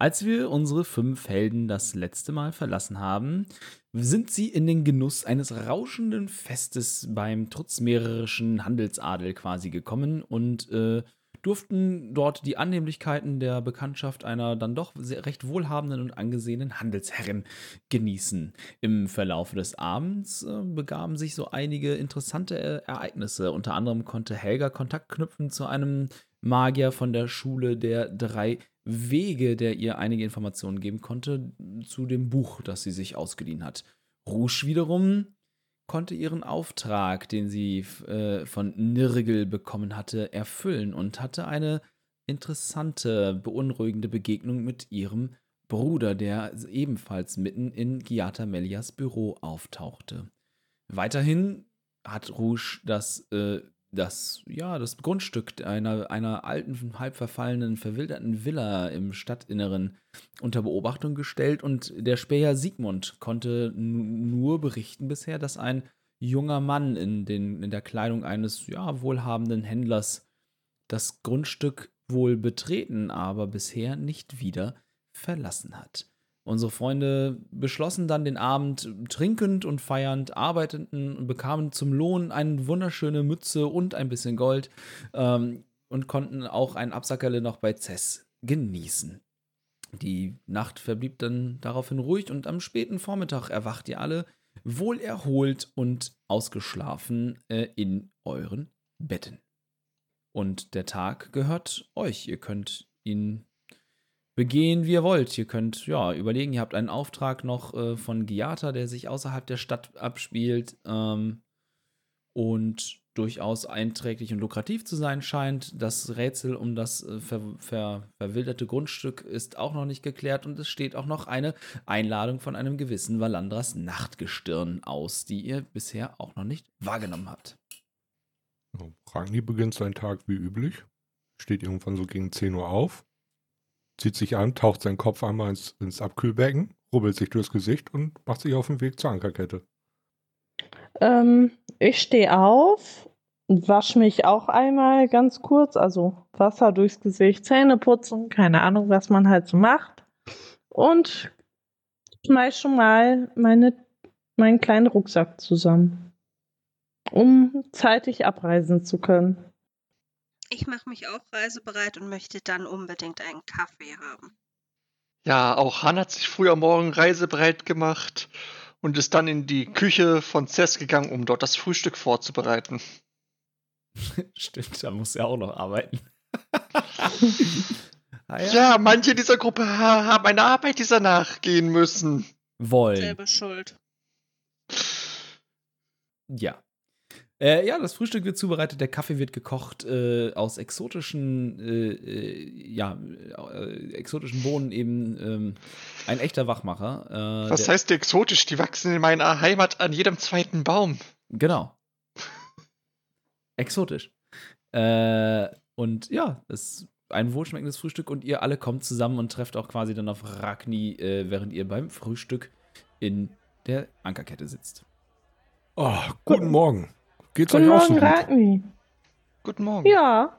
Als wir unsere fünf Helden das letzte Mal verlassen haben, sind sie in den Genuss eines rauschenden Festes beim trutzmeererischen Handelsadel quasi gekommen und äh, durften dort die Annehmlichkeiten der Bekanntschaft einer dann doch recht wohlhabenden und angesehenen Handelsherrin genießen. Im Verlauf des Abends äh, begaben sich so einige interessante äh, Ereignisse. Unter anderem konnte Helga Kontakt knüpfen zu einem Magier von der Schule der drei Wege, der ihr einige Informationen geben konnte zu dem Buch, das sie sich ausgeliehen hat. Rouge wiederum konnte ihren Auftrag, den sie äh, von Nirgel bekommen hatte, erfüllen und hatte eine interessante, beunruhigende Begegnung mit ihrem Bruder, der ebenfalls mitten in Giata Melias Büro auftauchte. Weiterhin hat Rouge das äh, das, ja, das Grundstück einer, einer alten, halb verfallenen, verwilderten Villa im Stadtinneren unter Beobachtung gestellt und der Späher Siegmund konnte nur berichten bisher, dass ein junger Mann in, den, in der Kleidung eines ja, wohlhabenden Händlers das Grundstück wohl betreten, aber bisher nicht wieder verlassen hat. Unsere Freunde beschlossen dann den Abend trinkend und feiernd, arbeiteten und bekamen zum Lohn eine wunderschöne Mütze und ein bisschen Gold ähm, und konnten auch ein Absackerle noch bei Cess genießen. Die Nacht verblieb dann daraufhin ruhig und am späten Vormittag erwacht ihr alle wohl erholt und ausgeschlafen äh, in euren Betten. Und der Tag gehört euch. Ihr könnt ihn begehen, wie ihr wollt. Ihr könnt ja überlegen, ihr habt einen Auftrag noch äh, von Giata, der sich außerhalb der Stadt abspielt ähm, und durchaus einträglich und lukrativ zu sein scheint. Das Rätsel um das äh, ver ver verwilderte Grundstück ist auch noch nicht geklärt und es steht auch noch eine Einladung von einem gewissen Valandras Nachtgestirn aus, die ihr bisher auch noch nicht wahrgenommen habt. Ragni beginnt seinen Tag wie üblich, steht irgendwann so gegen 10 Uhr auf, zieht sich an, taucht seinen Kopf einmal ins, ins Abkühlbecken, rubbelt sich durchs Gesicht und macht sich auf den Weg zur Ankerkette. Ähm, ich stehe auf, wasche mich auch einmal ganz kurz, also Wasser durchs Gesicht, Zähne putzen, keine Ahnung, was man halt so macht. Und schmeiß schon mal meine, meinen kleinen Rucksack zusammen, um zeitig abreisen zu können. Ich mache mich auch reisebereit und möchte dann unbedingt einen Kaffee haben. Ja, auch Han hat sich früher Morgen reisebereit gemacht und ist dann in die Küche von Cess gegangen, um dort das Frühstück vorzubereiten. Stimmt, da muss er auch noch arbeiten. ah, ja. ja. manche dieser Gruppe haben eine Arbeit dieser nachgehen müssen. Wollen. Selbe Schuld. Ja. Äh, ja, das Frühstück wird zubereitet, der Kaffee wird gekocht äh, aus exotischen, äh, äh ja, äh, exotischen Bohnen eben ähm, ein echter Wachmacher. Äh, Was heißt exotisch? Die wachsen in meiner Heimat an jedem zweiten Baum. Genau. Exotisch. und ja, es ist ein wohlschmeckendes Frühstück und ihr alle kommt zusammen und trefft auch quasi dann auf Ragni, während ihr beim Frühstück in der Ankerkette sitzt. Oh, guten Morgen. Geht's Guten euch auch Morgen, so gut? Ragni. Guten Morgen. Ja,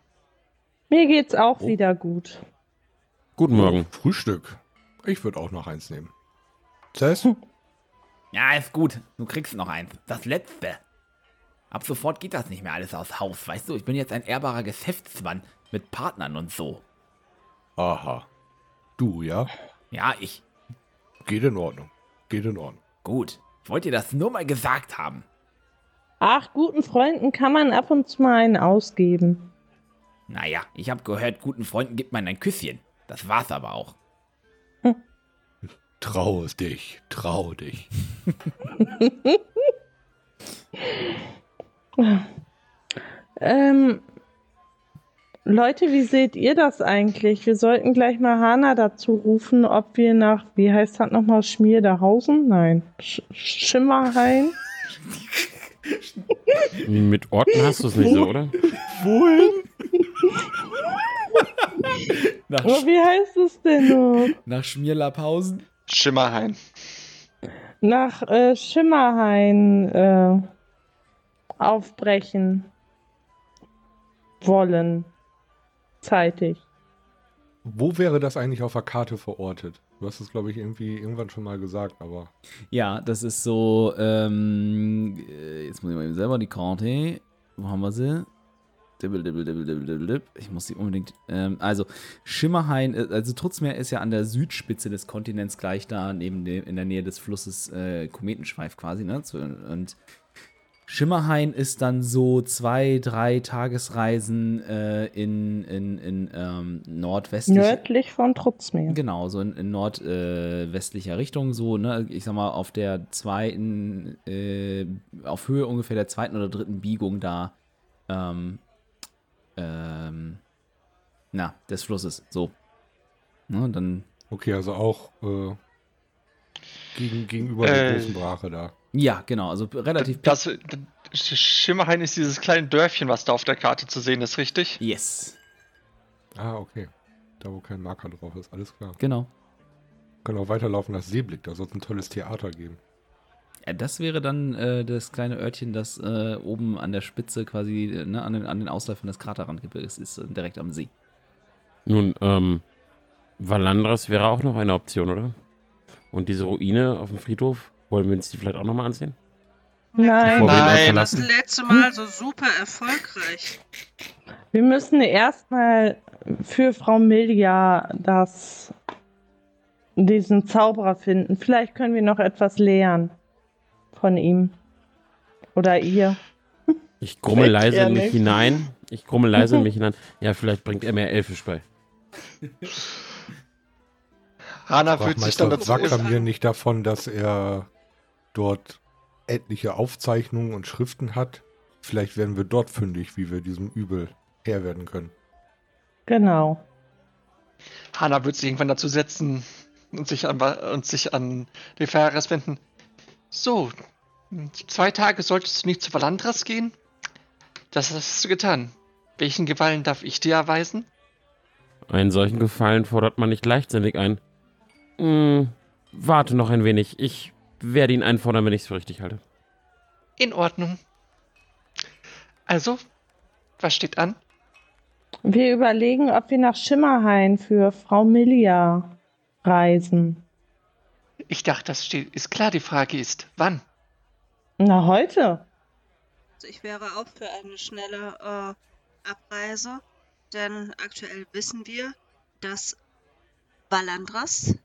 mir geht's auch Oh. wieder gut. Guten Morgen. Frühstück. Ich würde auch noch eins nehmen. Cess? Ja, ist gut. Du kriegst noch eins. Das letzte. Ab sofort geht das nicht mehr alles aus Haus, weißt du? Ich bin jetzt ein ehrbarer Geschäftsmann mit Partnern und so. Aha. Du, ja? Ja, ich. Geht in Ordnung. Geht in Ordnung. Gut. Ich wollte dir das nur mal gesagt haben. Ach, guten Freunden kann man ab und zu mal einen ausgeben. Naja, ich habe gehört, guten Freunden gibt man ein Küsschen. Das war's aber auch. Trau dich. Trau dich. Ähm, Leute, wie seht ihr das eigentlich? Wir sollten gleich mal Hanna dazu rufen, ob wir nach, wie heißt das nochmal, Schmierderhausen? Nein, Sch Schimmerhain? Mit Orten hast du es nicht so, oder? Wohin? nach, Aber wie heißt es denn noch? nach Schmierlapphausen? Schimmerhain. Nach äh, Schimmerhain äh, aufbrechen wollen. Zeitig. Wo wäre das eigentlich auf der Karte verortet? Du hast es, glaube ich, irgendwie irgendwann schon mal gesagt, aber Ja, das ist so, ähm, äh, jetzt muss ich mal eben selber die Karte. Wo haben wir sie? Dibbel, dibbel, dibbel, dibbel, dibbel, dibbel. Ich muss sie unbedingt. Ähm, also, Schimmerhain, äh, also Trutzmeer ist ja an der Südspitze des Kontinents gleich da, neben dem, in der Nähe des Flusses äh, Kometenschweif quasi, ne? Und Schimmerhain ist dann so zwei, drei Tagesreisen äh, in, in, in ähm, nordwestlich. Nördlich von Trutzmeer. Genau, so in, in nordwestlicher Richtung, so, ne, ich sag mal, auf der zweiten, äh, auf Höhe ungefähr der zweiten oder dritten Biegung da, ähm, ähm, na, des Flusses, so. Ne, dann, okay, also auch äh, gegen, gegenüber Äh, der großen Brache da. Ja, genau, also relativ. Das, das, Schimmerhain ist dieses kleine Dörfchen, was da auf der Karte zu sehen ist, richtig? Yes, Ah, okay. Da, wo kein Marker drauf ist, alles klar. genau. Können auch weiterlaufen nach Seeblick, da soll es ein tolles Theater geben. Ja, das wäre dann äh, das kleine Örtchen, das äh, oben an der Spitze quasi, äh, ne, an den, an den Ausläufern des Kraterrandgebirges ist, äh, direkt am See. Nun, ähm, Valandras wäre auch noch eine Option, oder? Und diese Ruine auf dem Friedhof, wollen wir uns die vielleicht auch nochmal ansehen? Nein, wir Nein. Das letzte Mal so super erfolgreich. wir müssen erstmal für Frau Milja das, diesen Zauberer finden. Vielleicht können wir noch etwas lernen von ihm. Oder ihr. Ich grummel leise in mich nicht. hinein. Ich grummel leise in mich hinein. Ja, vielleicht bringt er mehr Elfisch bei. Hana wird sich dann dazu. sagt er mir nicht davon, dass er dort etliche Aufzeichnungen und Schriften hat. Vielleicht werden wir dort fündig, wie wir diesem Übel Herr werden können. Genau. Hana wird sich irgendwann dazu setzen und sich an, und sich an die Ferris wenden. So, zwei Tage solltest du nicht zu Valandras gehen? Das hast du getan. Welchen Gefallen darf ich dir erweisen? Einen solchen Gefallen fordert man nicht leichtsinnig ein. Hm, warte noch ein wenig. Ich werde ihn einfordern, wenn ich es für richtig halte. In Ordnung. Also, was steht an? Wir überlegen, ob wir nach Schimmerhain für Frau Milja reisen. Ich dachte, das steht, ist klar. Die Frage ist, wann? Na, heute. Also ich wäre auch für eine schnelle äh, Abreise, denn aktuell wissen wir, dass Valandras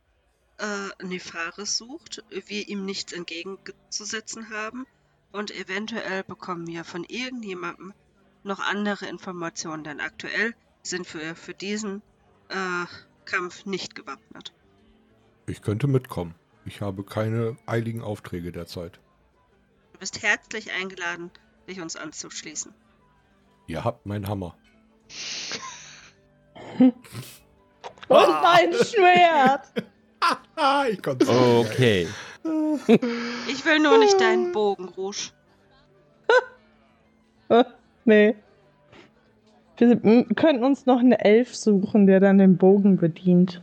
äh, Nefaris sucht, wir ihm nichts entgegenzusetzen haben und eventuell bekommen wir von irgendjemandem noch andere Informationen, denn aktuell sind wir für diesen äh, Kampf nicht gewappnet. Ich könnte mitkommen. Ich habe keine eiligen Aufträge derzeit. Du bist herzlich eingeladen, dich uns anzuschließen. Ihr habt meinen Hammer. Und mein Schwert. Ah, ich konnte Okay. Ich will nur nicht deinen Bogen, Rouge. nee. Wir könnten uns noch einen Elf suchen, der dann den Bogen bedient.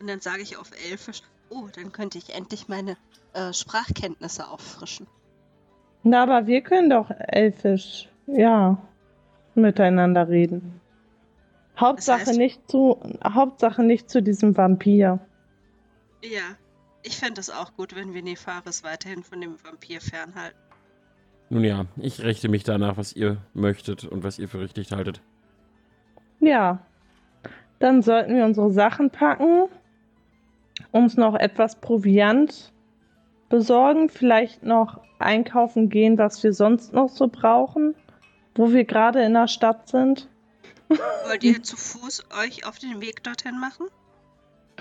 Und dann sage ich auf Elfisch, oh, dann könnte ich endlich meine äh, Sprachkenntnisse auffrischen. Na, aber wir können doch Elfisch, ja, miteinander reden. Hauptsache heißt- nicht zu, Hauptsache nicht zu diesem Vampir. Ja, ich fände es auch gut, wenn wir Nefaris weiterhin von dem Vampir fernhalten. Nun ja, ich richte mich danach, was ihr möchtet und was ihr für richtig haltet. Ja, dann sollten wir unsere Sachen packen, uns noch etwas Proviant besorgen, vielleicht noch einkaufen gehen, was wir sonst noch so brauchen, wo wir gerade in der Stadt sind. Wollt ihr zu Fuß euch auf den Weg dorthin machen?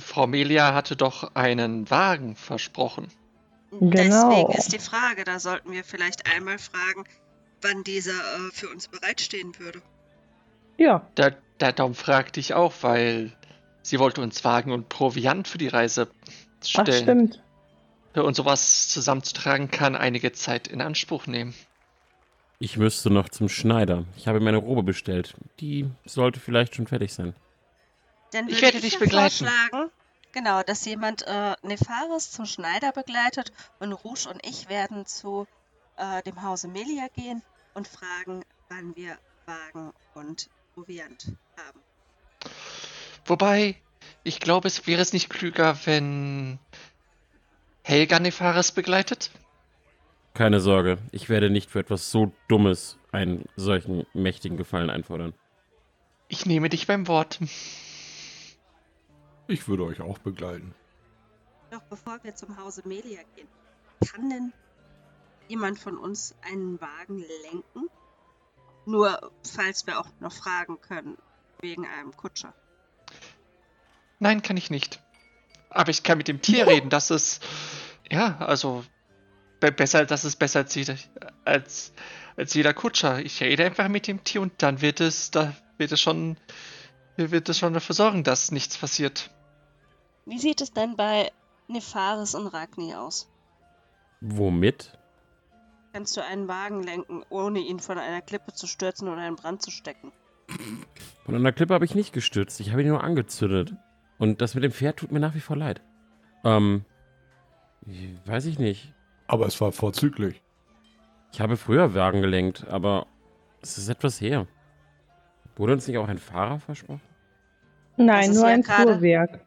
Frau Melia hatte doch einen Wagen versprochen. Genau. Deswegen ist die Frage, da sollten wir vielleicht einmal fragen, wann dieser äh, für uns bereitstehen würde. Ja, Der, der Daum fragte ich auch, weil sie wollte uns Wagen und Proviant für die Reise ach stellen. stimmt. Und sowas zusammenzutragen kann einige Zeit in Anspruch nehmen. Ich müsste noch zum Schneider. Ich habe meine Robe bestellt. Die sollte vielleicht schon fertig sein. Dann Ich würde werde dich ja begleiten. vorschlagen, genau, dass jemand äh, Nefaris zum Schneider begleitet und Rouge und ich werden zu äh, dem Hause Melia gehen und fragen, wann wir Wagen und Proviant haben. Wobei, ich glaube, es wäre es nicht klüger, wenn Helga Nefaris begleitet? Keine Sorge, ich werde nicht für etwas so Dummes einen solchen mächtigen Gefallen einfordern. Ich nehme dich beim Wort. Ich würde euch auch begleiten. Doch bevor wir zum Hause Melia gehen, kann denn jemand von uns einen Wagen lenken? Nur falls wir auch noch fragen können, wegen einem Kutscher. Nein, kann ich nicht. Aber ich kann mit dem Tier reden, dass es. Ja, also. be- Besser, dass es besser zieht als, als jeder Kutscher. Ich rede einfach mit dem Tier und dann wird es, da wird es schon, wird es schon dafür sorgen, dass nichts passiert. Wie sieht es denn bei Nefaris und Ragni aus? Womit? Kannst du einen Wagen lenken, ohne ihn von einer Klippe zu stürzen oder in Brand zu stecken? Von einer Klippe habe ich nicht gestürzt. Ich habe ihn nur angezündet. Und das mit dem Pferd tut mir nach wie vor leid. Ähm. Weiß ich nicht. Aber es war vorzüglich. Ich habe früher Wagen gelenkt, aber es ist etwas her. Wurde uns nicht auch ein Fahrer versprochen? Nein, nur ja ein Fuhrwerk.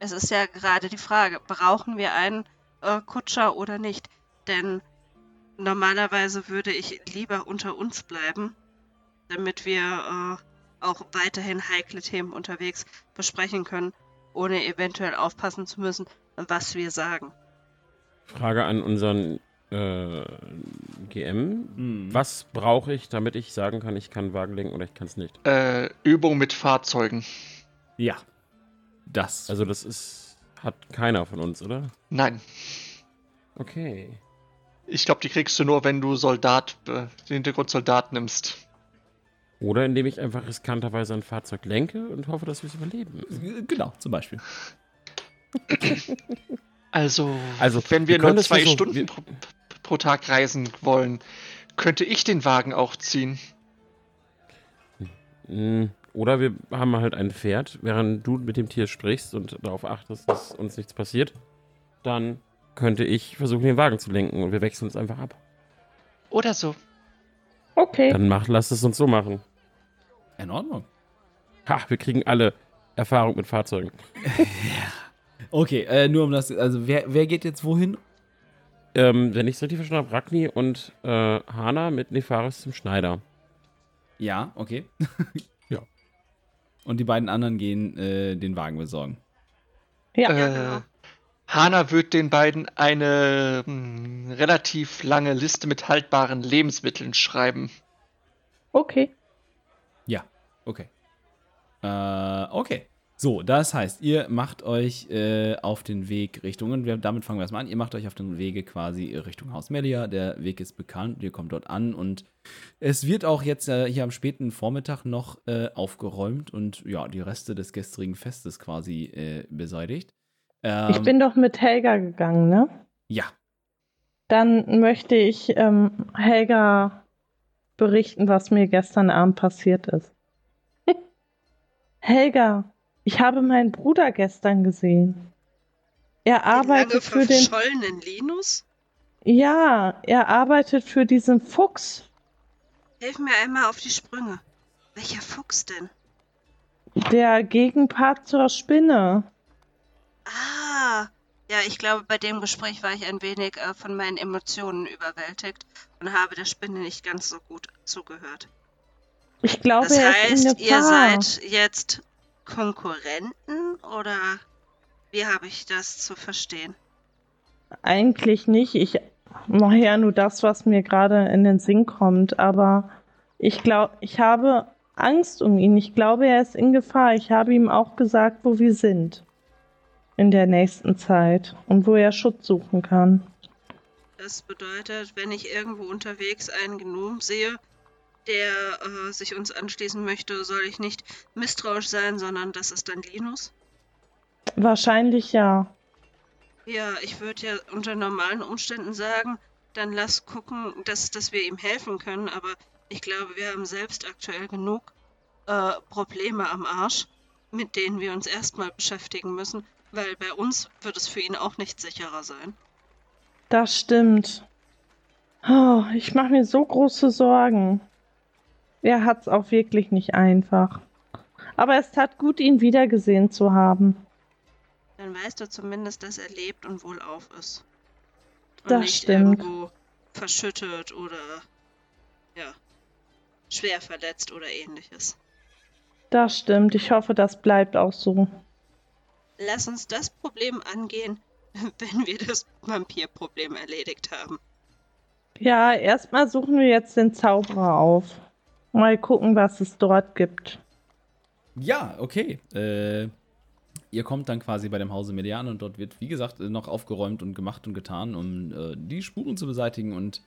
Es ist ja gerade die Frage, brauchen wir einen äh, Kutscher oder nicht? Denn normalerweise würde ich lieber unter uns bleiben, damit wir äh, auch weiterhin heikle Themen unterwegs besprechen können, ohne eventuell aufpassen zu müssen, was wir sagen. Frage an unseren äh, GM. Hm. Was brauche ich, damit ich sagen kann, ich kann Wagen lenken oder ich kann es nicht? Äh, Übung mit Fahrzeugen. Ja. Das. Also das ist. Hat keiner von uns, oder? Nein. Okay. Ich glaube, die kriegst du nur, wenn du Soldat, äh, den Hintergrund Soldat nimmst. Oder indem ich einfach riskanterweise ein Fahrzeug lenke und hoffe, dass wir es überleben. genau, zum Beispiel. Also, Also, wenn wir wir nur zwei so- Stunden pro, pro Tag reisen wollen, könnte ich den Wagen auch ziehen. Mm, Oder wir haben halt ein Pferd, während du mit dem Tier sprichst und darauf achtest, dass uns nichts passiert. Dann könnte ich versuchen, den Wagen zu lenken und wir wechseln uns einfach ab. Oder so. Okay. Dann mach, lass es uns so machen. In Ordnung. Ha, wir kriegen alle Erfahrung mit Fahrzeugen. Okay, äh, nur um das. Also, wer, wer geht jetzt wohin? Ähm, wenn ich es richtig verstanden habe, Ragni und äh, Hana mit Nefaris zum Schneider. Ja, okay. Ja. Und die beiden anderen gehen äh, den Wagen besorgen. Ja. Ja, äh, genau. Hana wird den beiden eine mh, relativ lange Liste mit haltbaren Lebensmitteln schreiben. Okay. Ja, okay. Äh, okay. So, das heißt, ihr macht euch äh, auf den Weg Richtung, und wir, damit fangen wir erstmal an, ihr macht euch auf den Wege quasi Richtung Haus Melia. Der Weg ist bekannt, ihr kommt dort an und es wird auch jetzt äh, hier am späten Vormittag noch äh, aufgeräumt und ja, die Reste des gestrigen Festes quasi äh, beseitigt. Ähm, Ich bin doch mit Helga gegangen, ne? Ja, Dann möchte ich ähm, Helga berichten, was mir gestern Abend passiert ist. Helga, ich habe meinen Bruder gestern gesehen. Er Den arbeitet für den. verschollenen Linus? Ja, er arbeitet für diesen Fuchs. Hilf mir einmal auf die Sprünge. Welcher Fuchs denn? Der Gegenpart zur Spinne. Ah, ja, ich glaube, bei dem Gespräch war ich ein wenig äh, von meinen Emotionen überwältigt und habe der Spinne nicht ganz so gut zugehört. Ich glaube, Das heißt, ihr seid jetzt Konkurrenten oder wie habe ich das zu verstehen? Eigentlich nicht. Ich mache ja nur das, was mir gerade in den Sinn kommt. Aber ich glaube, ich habe Angst um ihn. Ich glaube, er ist in Gefahr. Ich habe ihm auch gesagt, wo wir sind. In der nächsten Zeit. Und wo er Schutz suchen kann. Das bedeutet, wenn ich irgendwo unterwegs einen Gnome sehe, der äh, sich uns anschließen möchte, soll ich nicht misstrauisch sein, sondern das ist dann Linus. Wahrscheinlich ja. Ja, ich würde ja unter normalen Umständen sagen, dann lass gucken, dass, dass wir ihm helfen können, aber ich glaube, wir haben selbst aktuell genug äh, Probleme am Arsch, mit denen wir uns erstmal beschäftigen müssen, weil bei uns wird es für ihn auch nicht sicherer sein. Das stimmt. Oh, ich mache mir so große Sorgen. Er hat's auch wirklich nicht einfach. Aber es tat gut, ihn wiedergesehen zu haben. Dann weißt du zumindest, dass er lebt und wohlauf ist. Und Das nicht stimmt. irgendwo verschüttet oder ja, schwer verletzt oder ähnliches. Das stimmt. Ich hoffe, das bleibt auch so. Lass uns das Problem angehen, wenn wir das Vampirproblem erledigt haben. Ja, erstmal suchen wir jetzt den Zauberer auf. Mal gucken, was es dort gibt. Ja, okay. Äh, ihr kommt dann quasi bei dem Hause Median und dort wird, wie gesagt, noch aufgeräumt und gemacht und getan, um äh, die Spuren zu beseitigen und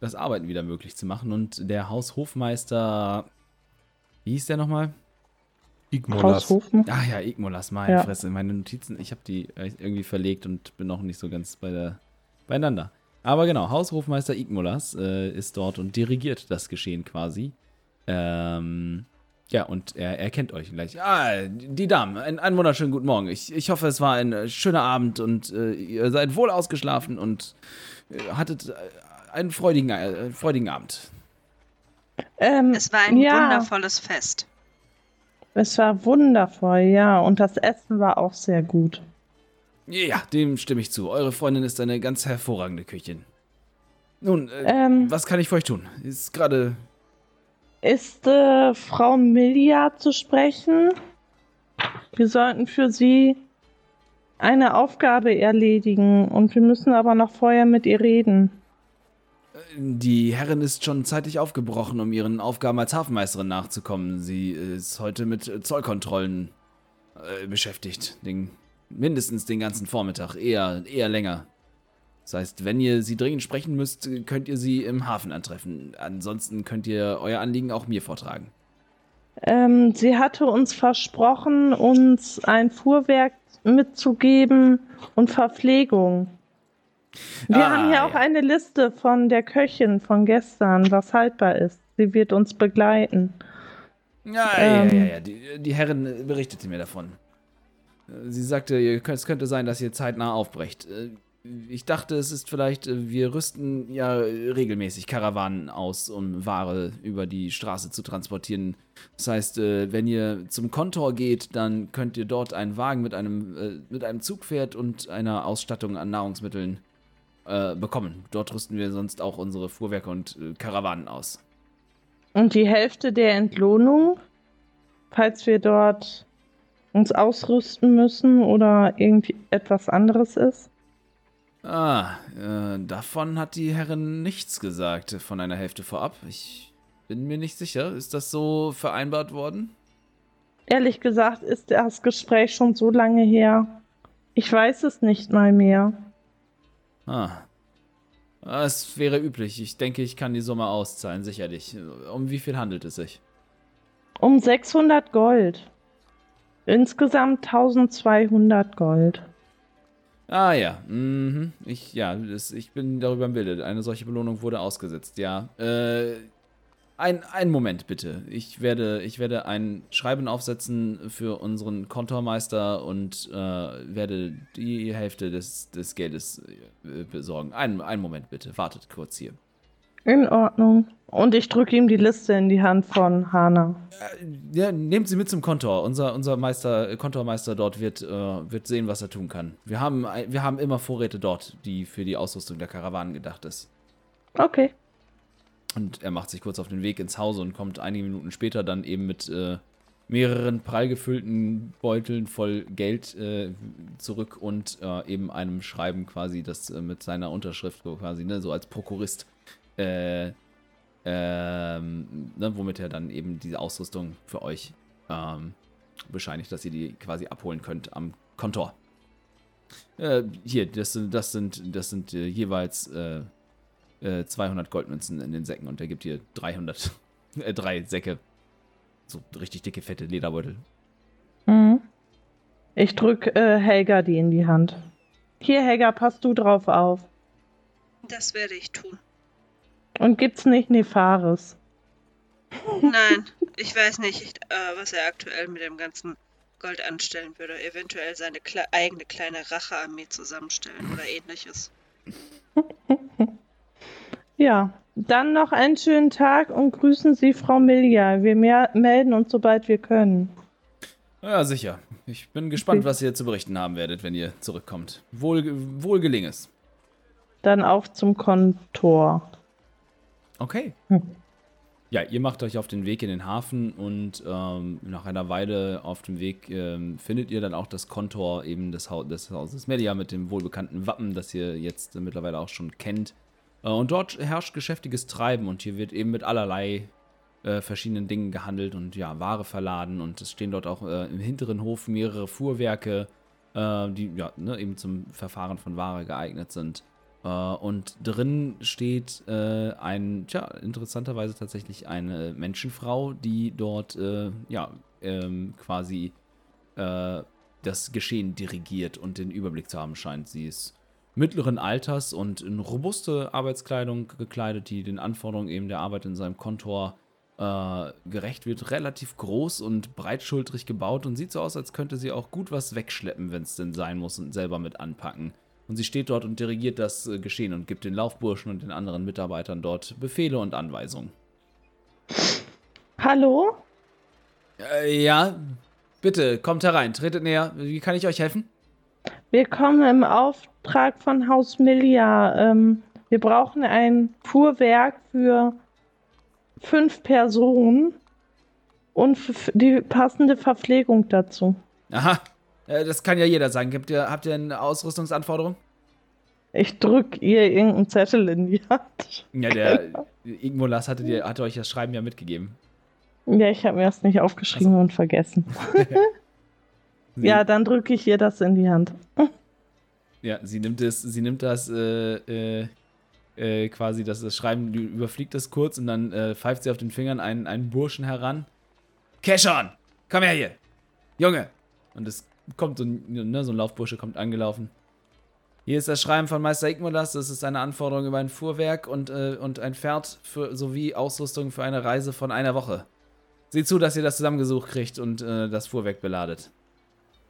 das Arbeiten wieder möglich zu machen. Und der Haushofmeister, wie hieß der nochmal? Igmolas. Haushofen. Ah ja, Igmolas, meine Ja. Fresse. Meine Notizen, ich habe die äh, irgendwie verlegt und bin noch nicht so ganz bei der, beieinander. Aber genau, Haushofmeister Igmolas äh, ist dort und dirigiert das Geschehen quasi. Ähm, ja, und er, er kennt euch gleich. Ah, die Damen, ein, einen wunderschönen guten Morgen. Ich, ich hoffe, es war ein äh, schöner Abend und äh, ihr seid wohl ausgeschlafen und äh, hattet äh, einen freudigen, äh, freudigen Abend. Ähm, Es war ein ja, wundervolles Fest. es war wundervoll, ja. Und das Essen war auch sehr gut. Ja, dem stimme ich zu. Eure Freundin ist eine ganz hervorragende Köchin. Nun, äh, Ähm, was kann ich für euch tun? Ist gerade. Ist äh, Frau Milia zu sprechen? Wir sollten für sie eine Aufgabe erledigen und wir müssen aber noch vorher mit ihr reden. Die Herrin ist schon zeitig aufgebrochen, um ihren Aufgaben als Hafenmeisterin nachzukommen. Sie ist heute mit äh, Zollkontrollen äh, beschäftigt. Den, mindestens den ganzen Vormittag, eher, eher länger. Das heißt, wenn ihr sie dringend sprechen müsst, könnt ihr sie im Hafen antreffen. Ansonsten könnt ihr euer Anliegen auch mir vortragen. Ähm, sie hatte uns versprochen, uns ein Fuhrwerk mitzugeben und Verpflegung. Wir Ah, haben hier auch ja. eine Liste von der Köchin von gestern, was haltbar ist. Sie wird uns begleiten. Ja, Ähm. ja, ja, ja. Die, die Herrin berichtete mir davon. Äh, Sie sagte, es könnte sein, dass ihr zeitnah aufbrecht. Ich dachte, es ist vielleicht, äh, wir rüsten ja regelmäßig Karawanen aus, um Ware über die Straße zu transportieren. Das heißt, äh, wenn ihr zum Kontor geht, dann könnt ihr dort einen Wagen mit einem, äh, mit einem Zugpferd und einer Ausstattung an Nahrungsmitteln äh, bekommen. Dort rüsten wir sonst auch unsere Fuhrwerke und Karawanen aus. Und die Hälfte der Entlohnung, falls wir dort uns ausrüsten müssen oder irgendwie etwas anderes ist. Ah, äh, davon hat die Herrin nichts gesagt, von einer Hälfte vorab. Ich bin mir nicht sicher. Ist das so vereinbart worden? Ehrlich gesagt ist das Gespräch schon so lange her. Ich weiß es nicht mal mehr. Ah. Ah, Es wäre üblich. Ich denke, ich kann die Summe auszahlen, sicherlich. Um wie viel handelt es sich? Um 600 Gold. Insgesamt 1200 Gold. Ah ja, mhm. Ich, ja, das, ich bin darüber im Bilde. Eine solche Belohnung wurde ausgesetzt, ja. Äh, ein, einen Moment bitte. Ich werde, ich werde ein Schreiben aufsetzen für unseren Kontormeister und äh, werde die Hälfte des, des Geldes äh, besorgen. Einen, einen Moment bitte. Wartet kurz hier. In Ordnung. Und ich drücke ihm die Liste in die Hand von Hana. Äh, ja, nehmt sie mit zum Kontor. Unser, unser Meister, äh, Kontormeister dort wird, äh, wird sehen, was er tun kann. Wir haben, ein- wir haben immer Vorräte dort, die für die Ausrüstung der Karawanen gedacht ist. Okay. Und er macht sich kurz auf den Weg ins Haus und kommt einige Minuten später dann eben mit äh, mehreren prall gefüllten Beuteln voll Geld äh, zurück und äh, eben einem Schreiben quasi, das äh, mit seiner Unterschrift so quasi, ne, so als Prokurist, äh, ähm, ne, womit er dann eben diese Ausrüstung für euch ähm, bescheinigt, dass ihr die quasi abholen könnt am Kontor. Äh, hier, das sind, das sind, das sind äh, jeweils äh, äh, 200 Goldmünzen in den Säcken und er gibt dir 300 Äh, drei Säcke. So richtig dicke, fette Lederbeutel. Mhm. Ich drück äh, Helga die in die Hand. Hier, Helga, pass du drauf auf. Das werde ich tun. Und gibt's nicht Nefaris? Nein, ich weiß nicht, äh, was er aktuell mit dem ganzen Gold anstellen würde. Eventuell seine kle eigene kleine Rachearmee zusammenstellen oder ähnliches. Ja, dann noch einen schönen Tag und grüßen Sie Frau Milja. Wir mehr melden uns, sobald wir können. Ja, sicher. Ich bin gespannt, was ihr zu berichten haben werdet, wenn ihr zurückkommt. Wohl, wohl geling es. Dann auf zum Kontor. Okay. Hm. Ja, ihr macht euch auf den Weg in den Hafen und ähm, nach einer Weile auf dem Weg ähm, findet ihr dann auch das Kontor eben des, Hau des Hauses Media mit dem wohlbekannten Wappen, das ihr jetzt äh, mittlerweile auch schon kennt. Äh, und dort herrscht geschäftiges Treiben und hier wird eben mit allerlei äh, verschiedenen Dingen gehandelt und ja, Ware verladen und es stehen dort auch äh, im hinteren Hof mehrere Fuhrwerke, äh, die ja ne, eben zum Verfahren von Ware geeignet sind. Äh, und drin steht äh, ein, tja, interessanterweise tatsächlich eine Menschenfrau, die dort, äh, ja, ähm, quasi äh, das Geschehen dirigiert und den Überblick zu haben scheint. Sie ist mittleren Alters und in robuste Arbeitskleidung gekleidet, die den Anforderungen eben der Arbeit in seinem Kontor äh, gerecht wird. Relativ groß und breitschultrig gebaut und sieht so aus, als könnte sie auch gut was wegschleppen, wenn es denn sein muss und selber mit anpacken. Und sie steht dort und dirigiert das äh, Geschehen und gibt den Laufburschen und den anderen Mitarbeitern dort Befehle und Anweisungen. Hallo? Äh, ja, bitte, kommt herein, tretet näher. Wie kann ich euch helfen? Wir kommen im Auftrag von Haus Milja. Ähm, wir brauchen ein Fuhrwerk für fünf Personen und die passende Verpflegung dazu. Aha, das kann ja jeder sein. Habt ihr, habt ihr eine Ausrüstungsanforderung? Ich drück ihr irgendeinen Zettel in die Hand. Ja, der Igmolas hatte, dir, hatte euch das Schreiben ja mitgegeben. Ja, ich habe mir das nicht aufgeschrieben und vergessen. Ja, dann drücke ich ihr das in die Hand. ja, sie nimmt es, sie nimmt das, äh, äh, äh, quasi das, das Schreiben, überfliegt das kurz und dann äh, pfeift sie auf den Fingern einen, einen Burschen heran. Keschon, komm her hier. Junge. Und es kommt so ein, ne, so ein Laufbursche kommt angelaufen. Hier ist das Schreiben von Meister Igmolas. Das ist eine Anforderung über ein Fuhrwerk und, äh, und ein Pferd für, sowie Ausrüstung für eine Reise von einer Woche. Seht zu, dass ihr das zusammengesucht kriegt und äh, das Fuhrwerk beladet.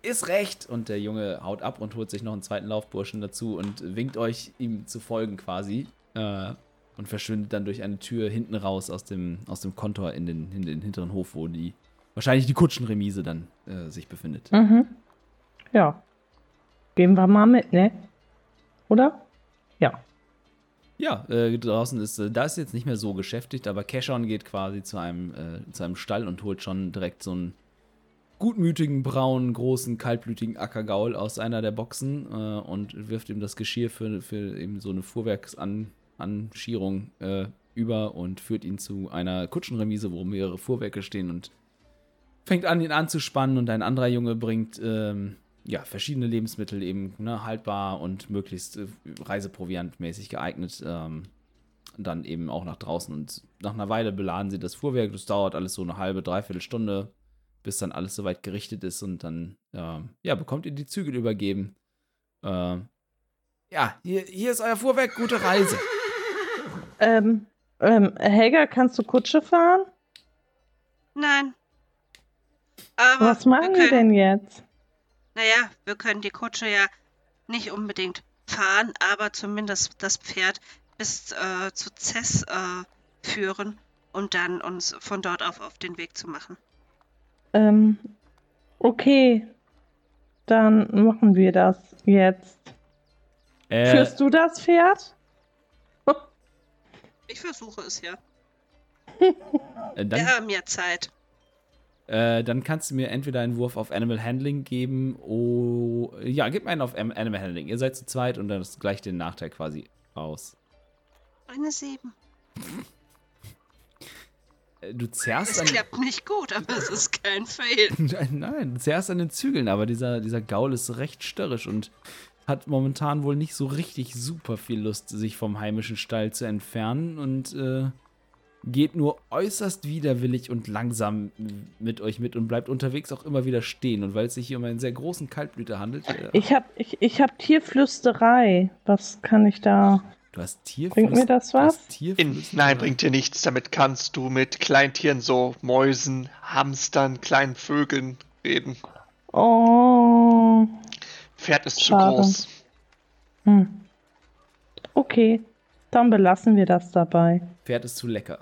Ist recht! Und der Junge haut ab und holt sich noch einen zweiten Laufburschen dazu und winkt euch, ihm zu folgen quasi. Äh, und verschwindet dann durch eine Tür hinten raus aus dem, aus dem Kontor in den, in den hinteren Hof, wo die wahrscheinlich die Kutschenremise dann äh, sich befindet. Mhm. Ja. Gehen wir mal mit, ne? Oder? Ja. Ja, äh, draußen ist, äh, da ist jetzt nicht mehr so geschäftigt, aber Cashon geht quasi zu einem, äh, zu einem Stall und holt schon direkt so einen gutmütigen, braunen, großen, kaltblütigen Ackergaul aus einer der Boxen äh, und wirft ihm das Geschirr für, für eben so eine Fuhrwerksanschierung äh, über und führt ihn zu einer Kutschenremise, wo mehrere Fuhrwerke stehen und fängt an, ihn anzuspannen und ein anderer Junge bringt ähm, ja, verschiedene Lebensmittel eben ne, haltbar und möglichst äh, reiseproviantmäßig geeignet. Ähm, dann eben auch nach draußen. Und nach einer Weile beladen sie das Fuhrwerk. Das dauert alles so eine halbe, dreiviertel Stunde, bis dann alles soweit gerichtet ist. Und dann ähm, ja, bekommt ihr die Zügel übergeben. Ähm, ja, hier, hier ist euer Fuhrwerk. Gute Reise. Ähm, ähm, Helga, kannst du Kutsche fahren? Nein. Aber Was machen wir denn jetzt? Naja, wir können die Kutsche ja nicht unbedingt fahren, aber zumindest das Pferd bis äh, zu Cess äh, führen und dann uns von dort auf auf den Weg zu machen. Ähm, okay. Dann machen wir das jetzt. Äh, Führst du das Pferd? Ich versuche es ja. äh, dann, Wir haben ja Zeit. Äh, dann kannst du mir entweder einen Wurf auf Animal Handling geben. Oh, ja, gib mir einen auf Animal Handling. Ihr seid zu zweit und dann ist gleich den Nachteil quasi aus. Eine Sieben. Äh, Du zerrst Es an. klappt nicht gut, aber es ist kein Fail. Nein, du zerrst an den Zügeln, aber dieser, dieser Gaul ist recht störrisch und hat momentan wohl nicht so richtig super viel Lust, sich vom heimischen Stall zu entfernen. Und äh, geht nur äußerst widerwillig und langsam mit euch mit und bleibt unterwegs auch immer wieder stehen. Und weil es sich hier um einen sehr großen Kaltblüter handelt, äh, Ich habe ich, ich hab Tierflüsterei. Was kann ich da? du hast Tier Bringt mir das was? Tierflüsterei. In, nein, bringt dir nichts. Damit kannst du mit Kleintieren, so Mäusen, Hamstern, kleinen Vögeln reden. Oh. Pferd ist zu Schade. groß. Hm. Okay, dann belassen wir das dabei. Pferd ist zu lecker.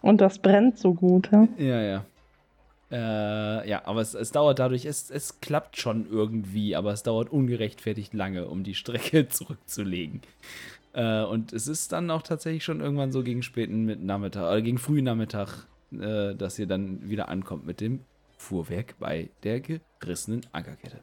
Und das brennt so gut. Ja? Ja, ja. Äh, ja, aber es, es dauert dadurch, es, es klappt schon irgendwie, aber es dauert ungerechtfertigt lange, um die Strecke zurückzulegen. Äh, und es ist dann auch tatsächlich schon irgendwann so gegen späten mit Nachmittag, oder gegen frühen Nachmittag, äh, dass ihr dann wieder ankommt mit dem Fuhrwerk bei der gerissenen Ankerkette.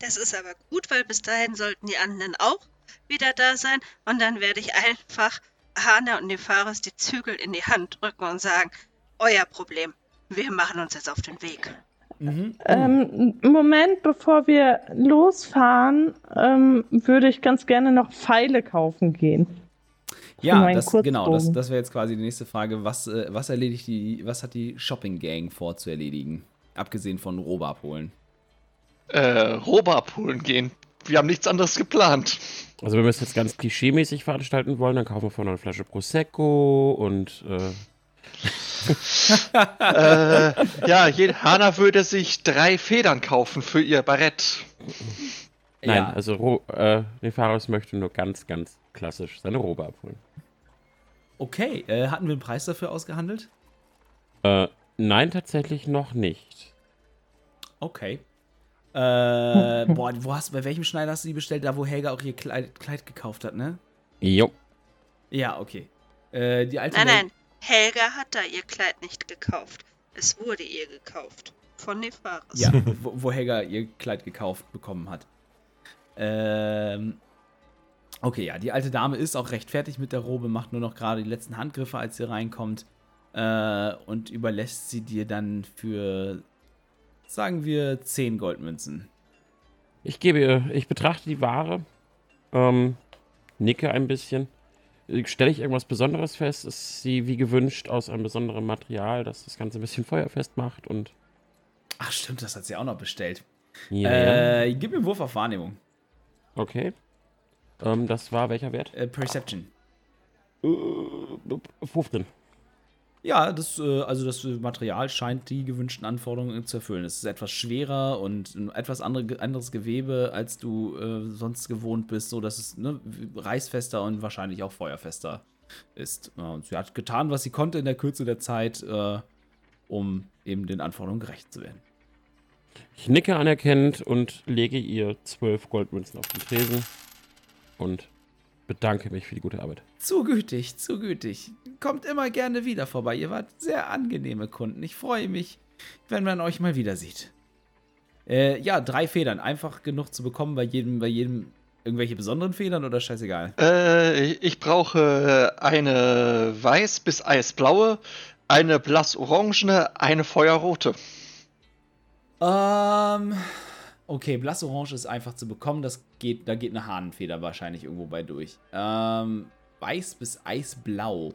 Das ist aber gut, weil bis dahin sollten die anderen auch wieder da sein. Und dann werde ich einfach Hana und Nefaris die Zügel in die Hand drücken und sagen, euer Problem. Wir machen uns jetzt auf den Weg. Mhm. Ähm, Moment, bevor wir losfahren, ähm, würde ich ganz gerne noch Pfeile kaufen gehen. Ja, das, genau, das, das wäre jetzt quasi die nächste Frage. Was, äh, was erledigt die, was hat die Shopping Gang vor zu erledigen? Abgesehen von Robe abholen. Äh, Robe abholen gehen. Wir haben nichts anderes geplant. Also wenn wir es jetzt ganz klischeemäßig veranstalten wollen, dann kaufen wir vorne eine Flasche Prosecco und äh, äh, ja, Hana würde sich drei Federn kaufen für ihr Barett. nein, Ja. also äh, Nefaris möchte nur ganz, ganz klassisch seine Robe abholen. Okay, äh, hatten wir einen Preis dafür ausgehandelt? Äh, nein, tatsächlich noch nicht. Okay. Äh, boah, wo hast, bei welchem Schneider hast du die bestellt? Da, wo Helga auch ihr Kleid, Kleid gekauft hat, ne? Jo. Ja, okay. Äh, die alte Nein, nein, Helga hat da ihr Kleid nicht gekauft. Es wurde ihr gekauft. Von Nefaris. Ja, wo, wo Helga ihr Kleid gekauft bekommen hat. Ähm. Okay, ja, die alte Dame ist auch recht fertig mit der Robe, macht nur noch gerade die letzten Handgriffe, als sie reinkommt. Äh, und überlässt sie dir dann für, sagen wir, 10 Goldmünzen. Ich gebe ihr, ich betrachte die Ware, ähm, nicke ein bisschen. Äh, Stelle ich irgendwas Besonderes fest? Ist sie wie gewünscht aus einem besonderen Material, das das Ganze ein bisschen feuerfest macht und. Ach, stimmt, das hat sie auch noch bestellt. Ja, ja. Äh, gib mir einen Wurf auf Wahrnehmung. Okay. Ähm, das war welcher Wert? Äh, Perception. Äh, 15. Ja, das, äh, also das Material scheint die gewünschten Anforderungen zu erfüllen. Es ist etwas schwerer und ein etwas andere, anderes Gewebe, als du äh, sonst gewohnt bist, so dass es ne, reißfester und wahrscheinlich auch feuerfester ist. Und sie hat getan, was sie konnte in der Kürze der Zeit, äh, um eben den Anforderungen gerecht zu werden. Ich nicke anerkennend und lege ihr zwölf Goldmünzen auf den Tresen und bedanke mich für die gute Arbeit. Zu gütig, zu gütig. Kommt immer gerne wieder vorbei. Ihr wart sehr angenehme Kunden. Ich freue mich, wenn man euch mal wieder sieht. Äh, ja, drei Federn. Einfach genug zu bekommen bei jedem, bei jedem irgendwelche besonderen Federn oder scheißegal? Äh, ich brauche eine weiß bis eisblaue, eine blass-orangene, eine feuerrote. Ähm, okay, blassorange ist einfach zu bekommen. Das geht, da geht eine Hahnenfeder wahrscheinlich irgendwo bei durch. Ähm, weiß bis eisblau.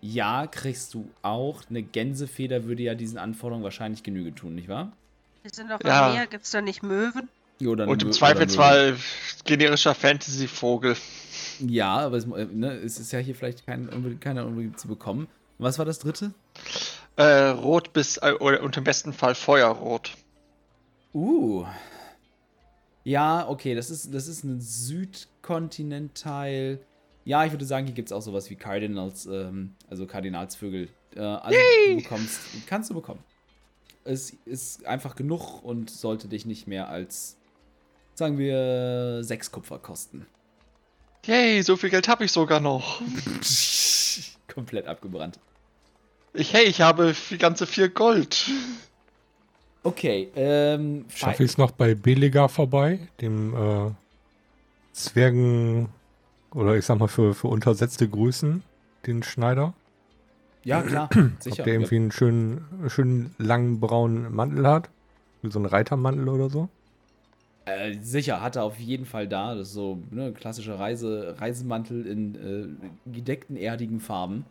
Ja, kriegst du auch. Eine Gänsefeder würde ja diesen Anforderungen wahrscheinlich Genüge tun, nicht wahr? Wir sind doch Ja. am Meer, gibt's da nicht Möwen? Oder Und im Mö- Zweifelsfall generischer Fantasy-Vogel. Ja, aber es, äh, ne, es ist ja hier vielleicht kein, keiner unbedingt zu bekommen. Was war das dritte? Äh, rot bis, äh, oder und im besten Fall Feuerrot. Uh. Ja, okay, das ist, das ist ein Südkontinental. Ja, ich würde sagen, hier gibt es auch sowas wie Cardinals, ähm, also Kardinalsvögel. Äh, also du bekommst, kannst du bekommen. Es ist einfach genug und sollte dich nicht mehr als, sagen wir, sechs Kupfer kosten. Yay, so viel Geld habe ich sogar noch. Komplett abgebrannt. Ich, hey, ich habe die ganze vier Gold. Okay, ähm. Schaffe ich es noch bei Beliga vorbei, dem äh, Zwergen oder ich sag mal für, für untersetzte Größen, den Schneider. Ja, klar, Ob sicher. der irgendwie einen schönen, schönen langen braunen Mantel hat. Wie so ein Reitermantel oder so. Äh, sicher, hat er auf jeden Fall da. Das ist so ne, klassischer Reise, Reisemantel in äh, gedeckten, erdigen Farben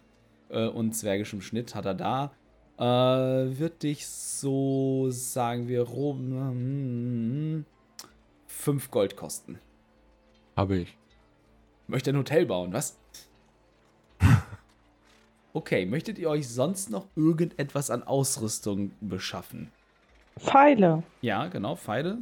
äh, und zwergischem Schnitt hat er da. Äh, wird dich so, sagen wir, rum 5 Gold kosten. Habe ich. Möchte ein Hotel bauen, was? Okay, möchtet ihr euch sonst noch irgendetwas an Ausrüstung beschaffen? Pfeile. Ja, genau, Pfeile.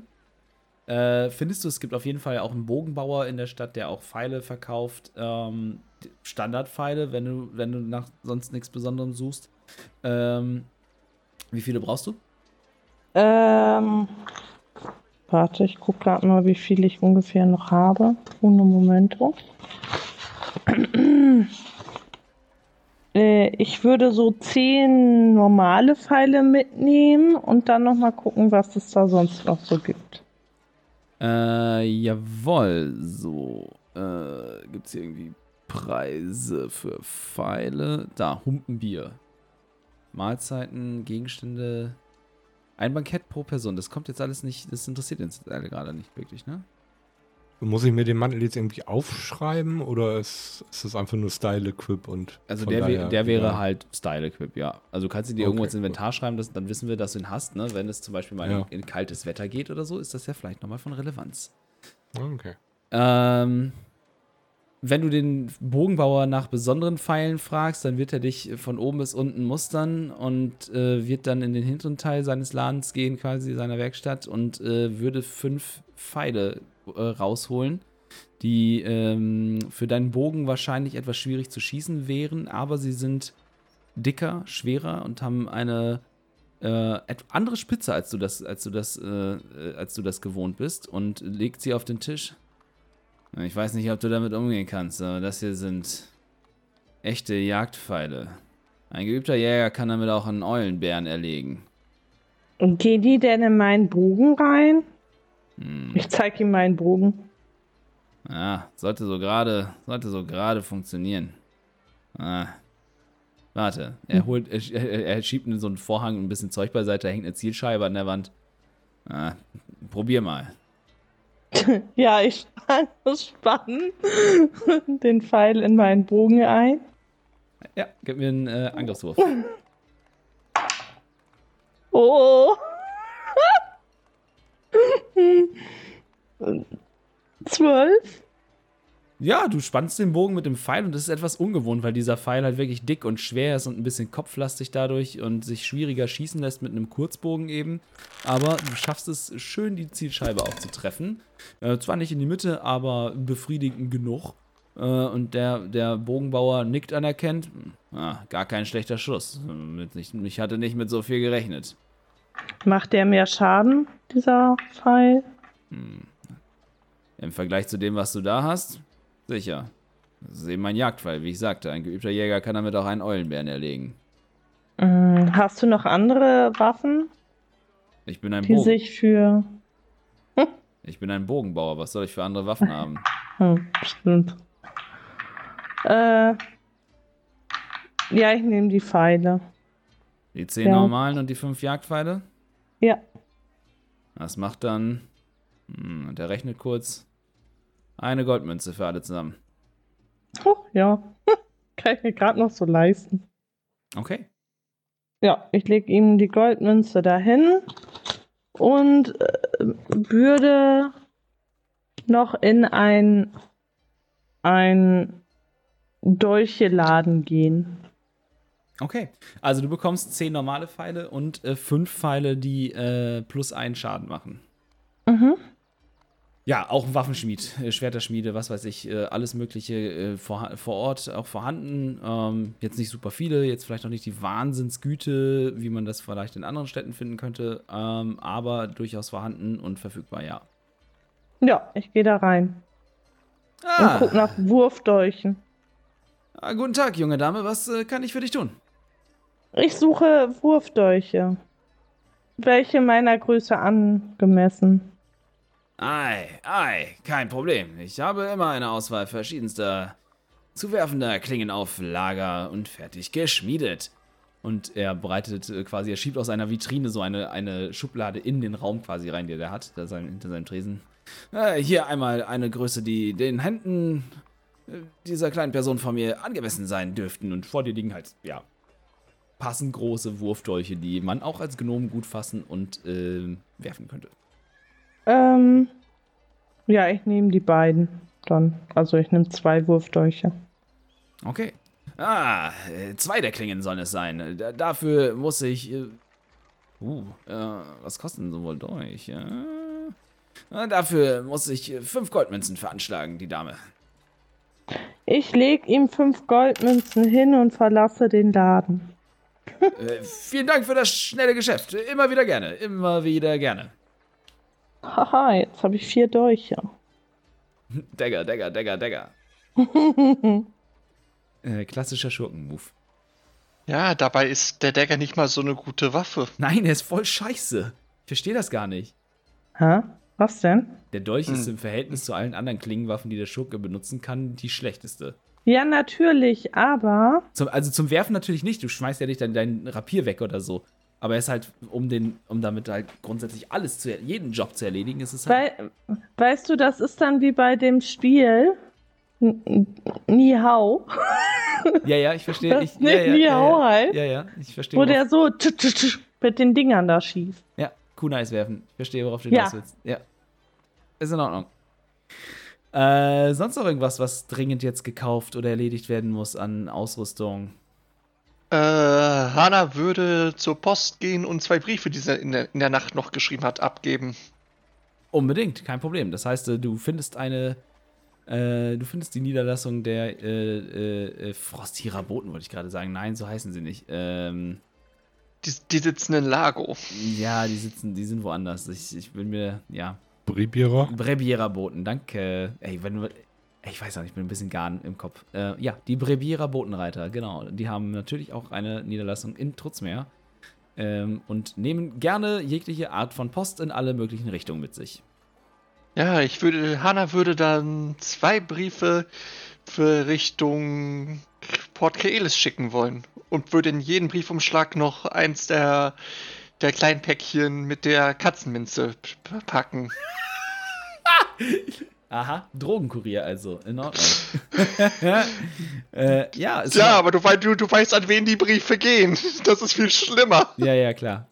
Äh, findest du, es gibt auf jeden Fall auch einen Bogenbauer in der Stadt, der auch Pfeile verkauft. Ähm, Standardpfeile, wenn du, wenn du nach sonst nichts Besonderem suchst. Ähm, wie viele brauchst du? Ähm, warte, ich gucke gerade mal, wie viel ich ungefähr noch habe. Uno momento. Äh, ich würde so zehn normale Pfeile mitnehmen und dann noch mal gucken, was es da sonst noch so gibt. Äh, jawohl. So. Äh, gibt es hier irgendwie Preise für Pfeile? Da, Humpenbier. Mahlzeiten, Gegenstände. Ein Bankett pro Person. Das kommt jetzt alles nicht, das interessiert uns alle gerade nicht wirklich, ne? Muss ich mir den Mantel jetzt irgendwie aufschreiben oder ist, ist das einfach nur Style-Equip und. Also der, daher der wäre egal? halt Style-Equip, ja. Also du kannst ihn dir Okay, irgendwo ins. Inventar schreiben, das, dann wissen wir, dass du ihn hast, ne? Wenn es zum Beispiel mal Ja. in, in kaltes Wetter geht oder so, ist das ja vielleicht nochmal von Relevanz. Okay. Ähm, wenn du den Bogenbauer nach besonderen Pfeilen fragst, dann wird er dich von oben bis unten mustern und äh, wird dann in den hinteren Teil seines Ladens gehen, quasi seiner Werkstatt, und äh, würde fünf Pfeile äh, rausholen, die ähm, für deinen Bogen wahrscheinlich etwas schwierig zu schießen wären, aber sie sind dicker, schwerer und haben eine äh, andere Spitze, als du das, als du das, äh, äh, als du das gewohnt bist, und legt sie auf den Tisch. Ich weiß nicht, ob du damit umgehen kannst, aber das hier sind echte Jagdpfeile. Ein geübter Jäger kann damit auch einen Eulenbären erlegen. Und gehen die denn in meinen Bogen rein? Hm. Ich zeige ihm meinen Bogen. Ja, sollte so gerade, sollte so gerade funktionieren. Ah. Warte, er holt, er, er, schiebt so einen Vorhang und ein bisschen Zeug beiseite, da hängt eine Zielscheibe an der Wand. Ah, probier mal. Ja, ich spann den Pfeil in meinen Bogen ein. Ja, gib mir einen äh, Angriffswurf. Oh. Zwölf? Ja, du spannst den Bogen mit dem Pfeil und das ist etwas ungewohnt, weil dieser Pfeil halt wirklich dick und schwer ist und ein bisschen kopflastig dadurch und sich schwieriger schießen lässt mit einem Kurzbogen eben. Aber du schaffst es schön, die Zielscheibe auch zu treffen. Äh, zwar nicht in die Mitte, aber befriedigend genug. Äh, und der, der Bogenbauer nickt anerkennt. Ah, gar kein schlechter Schuss. Ich, ich hatte nicht mit so viel gerechnet. Macht der mehr Schaden, dieser Pfeil? Hm. Im Vergleich zu dem, was du da hast, sicher. Das ist eben ein Jagdpfeil, wie ich sagte. Ein geübter Jäger kann damit auch einen Eulenbären erlegen. Hm, Hast du noch andere Waffen, Ich bin ein, die Bogen, sich für. ich bin ein Bogenbauer. Was soll ich für andere Waffen haben? Hm, stimmt. Äh. Ja, ich nehme die Pfeile. Die zehn Ja. normalen und die fünf Jagdpfeile? Ja. Das macht dann. Hm, und der rechnet kurz. Eine Goldmünze für alle zusammen. Oh, ja. Kann ich mir gerade noch so leisten. Okay. Ja, ich lege ihm die Goldmünze dahin und äh, würde noch in ein, ein Dolcheladen gehen. Okay. Also du bekommst zehn normale Pfeile und äh, fünf Pfeile, die äh, plus einen Schaden machen. Mhm. Ja, auch ein Waffenschmied, äh, Schwerterschmiede, was weiß ich, äh, alles Mögliche äh, vor, vor Ort auch vorhanden. Ähm, jetzt nicht super viele, jetzt vielleicht noch nicht die Wahnsinnsgüte, wie man das vielleicht in anderen Städten finden könnte, ähm, aber durchaus vorhanden und verfügbar, ja. Ja, ich gehe da rein und Ah, guck nach Wurfdolchen. ah, guten Tag, junge Dame, was äh, kann ich für dich tun? Ich suche Wurfdolche. Welche meiner Größe angemessen? Ei, ei, kein Problem. Ich habe immer eine Auswahl verschiedenster zuwerfender Klingen auf Lager und fertig geschmiedet. Und er breitet äh, quasi, er schiebt aus einer Vitrine so eine, eine Schublade in den Raum quasi rein, die da hat, da sein, hinter seinem Tresen. Äh, hier einmal eine Größe, die den Händen äh, dieser kleinen Person von mir angemessen sein dürften. Und vor dir liegen halt, ja, passend große Wurfdolche, die man auch als Gnom gut fassen und äh, werfen könnte. Ähm, ja, ich nehme die beiden dann. Also ich nehme zwei Wurfdolche. Okay. Ah, äh, zwei der Klingen sollen es sein. Da, dafür muss ich. Äh, uh, äh, was kosten so wohl Dolch? Äh, dafür muss ich fünf Goldmünzen veranschlagen, die Dame. Ich leg ihm fünf Goldmünzen hin und verlasse den Laden. äh, vielen Dank für das schnelle Geschäft. Immer wieder gerne. Immer wieder gerne. Haha, jetzt habe ich vier Dolche. Dagger, Dagger, Dagger, Dagger. äh, klassischer Schurkenmove. Ja, dabei ist der Dagger nicht mal so eine gute Waffe. Nein, er ist voll scheiße. Ich verstehe das gar nicht. Hä? Was denn? Der Dolch hm. ist im Verhältnis zu allen anderen Klingenwaffen, die der Schurke benutzen kann, die schlechteste. Ja, natürlich, aber. Zum, also zum Werfen natürlich nicht. Du schmeißt ja nicht dein, dein Rapier weg oder so. Aber er ist halt, um den, um damit halt grundsätzlich alles zu, jeden Job zu erledigen, ist es halt. Weil, weißt du, das ist dann wie bei dem Spiel. Ni Hao. Ja, ja, ich verstehe. Ich, ja, ja, Ni Hao ja, halt. Ja, ja, ich verstehe. Wo der so mit den Dingern da schießt. Ja, Kunais werfen. Ich verstehe, worauf du hinaus willst. Ja. Ist in Ordnung. Äh, sonst noch irgendwas, was dringend jetzt gekauft oder erledigt werden muss an Ausrüstung? Äh, Hanna würde zur Post gehen und zwei Briefe, die sie in der, in der Nacht noch geschrieben hat, abgeben. Unbedingt, kein Problem. Das heißt, äh, du findest eine, äh, du findest die Niederlassung der äh, äh, Frostierer Boten, wollte ich gerade sagen. Nein, so heißen sie nicht. Ähm, die, die, sitzen in Lago. Ja, die sitzen, die sind woanders. Ich, ich bin mir, ja. Brebierer? Brebierer Boten, danke. Ey, wenn du, ich weiß auch nicht, ich bin ein bisschen garn im Kopf. Äh, ja, die Brebierer Botenreiter, genau. Die haben natürlich auch eine Niederlassung in Trutzmeer ähm, und nehmen gerne jegliche Art von Post in alle möglichen Richtungen mit sich. Ja, ich würde, Hanna würde dann zwei Briefe für Richtung Port Keelis schicken wollen und würde in jeden Briefumschlag noch eins der, der kleinen Päckchen mit der Katzenminze packen. Aha, Drogenkurier also, in Ordnung. äh, ja, ja aber du, du, du weißt, an wen die Briefe gehen. Das ist viel schlimmer. Ja, ja, klar.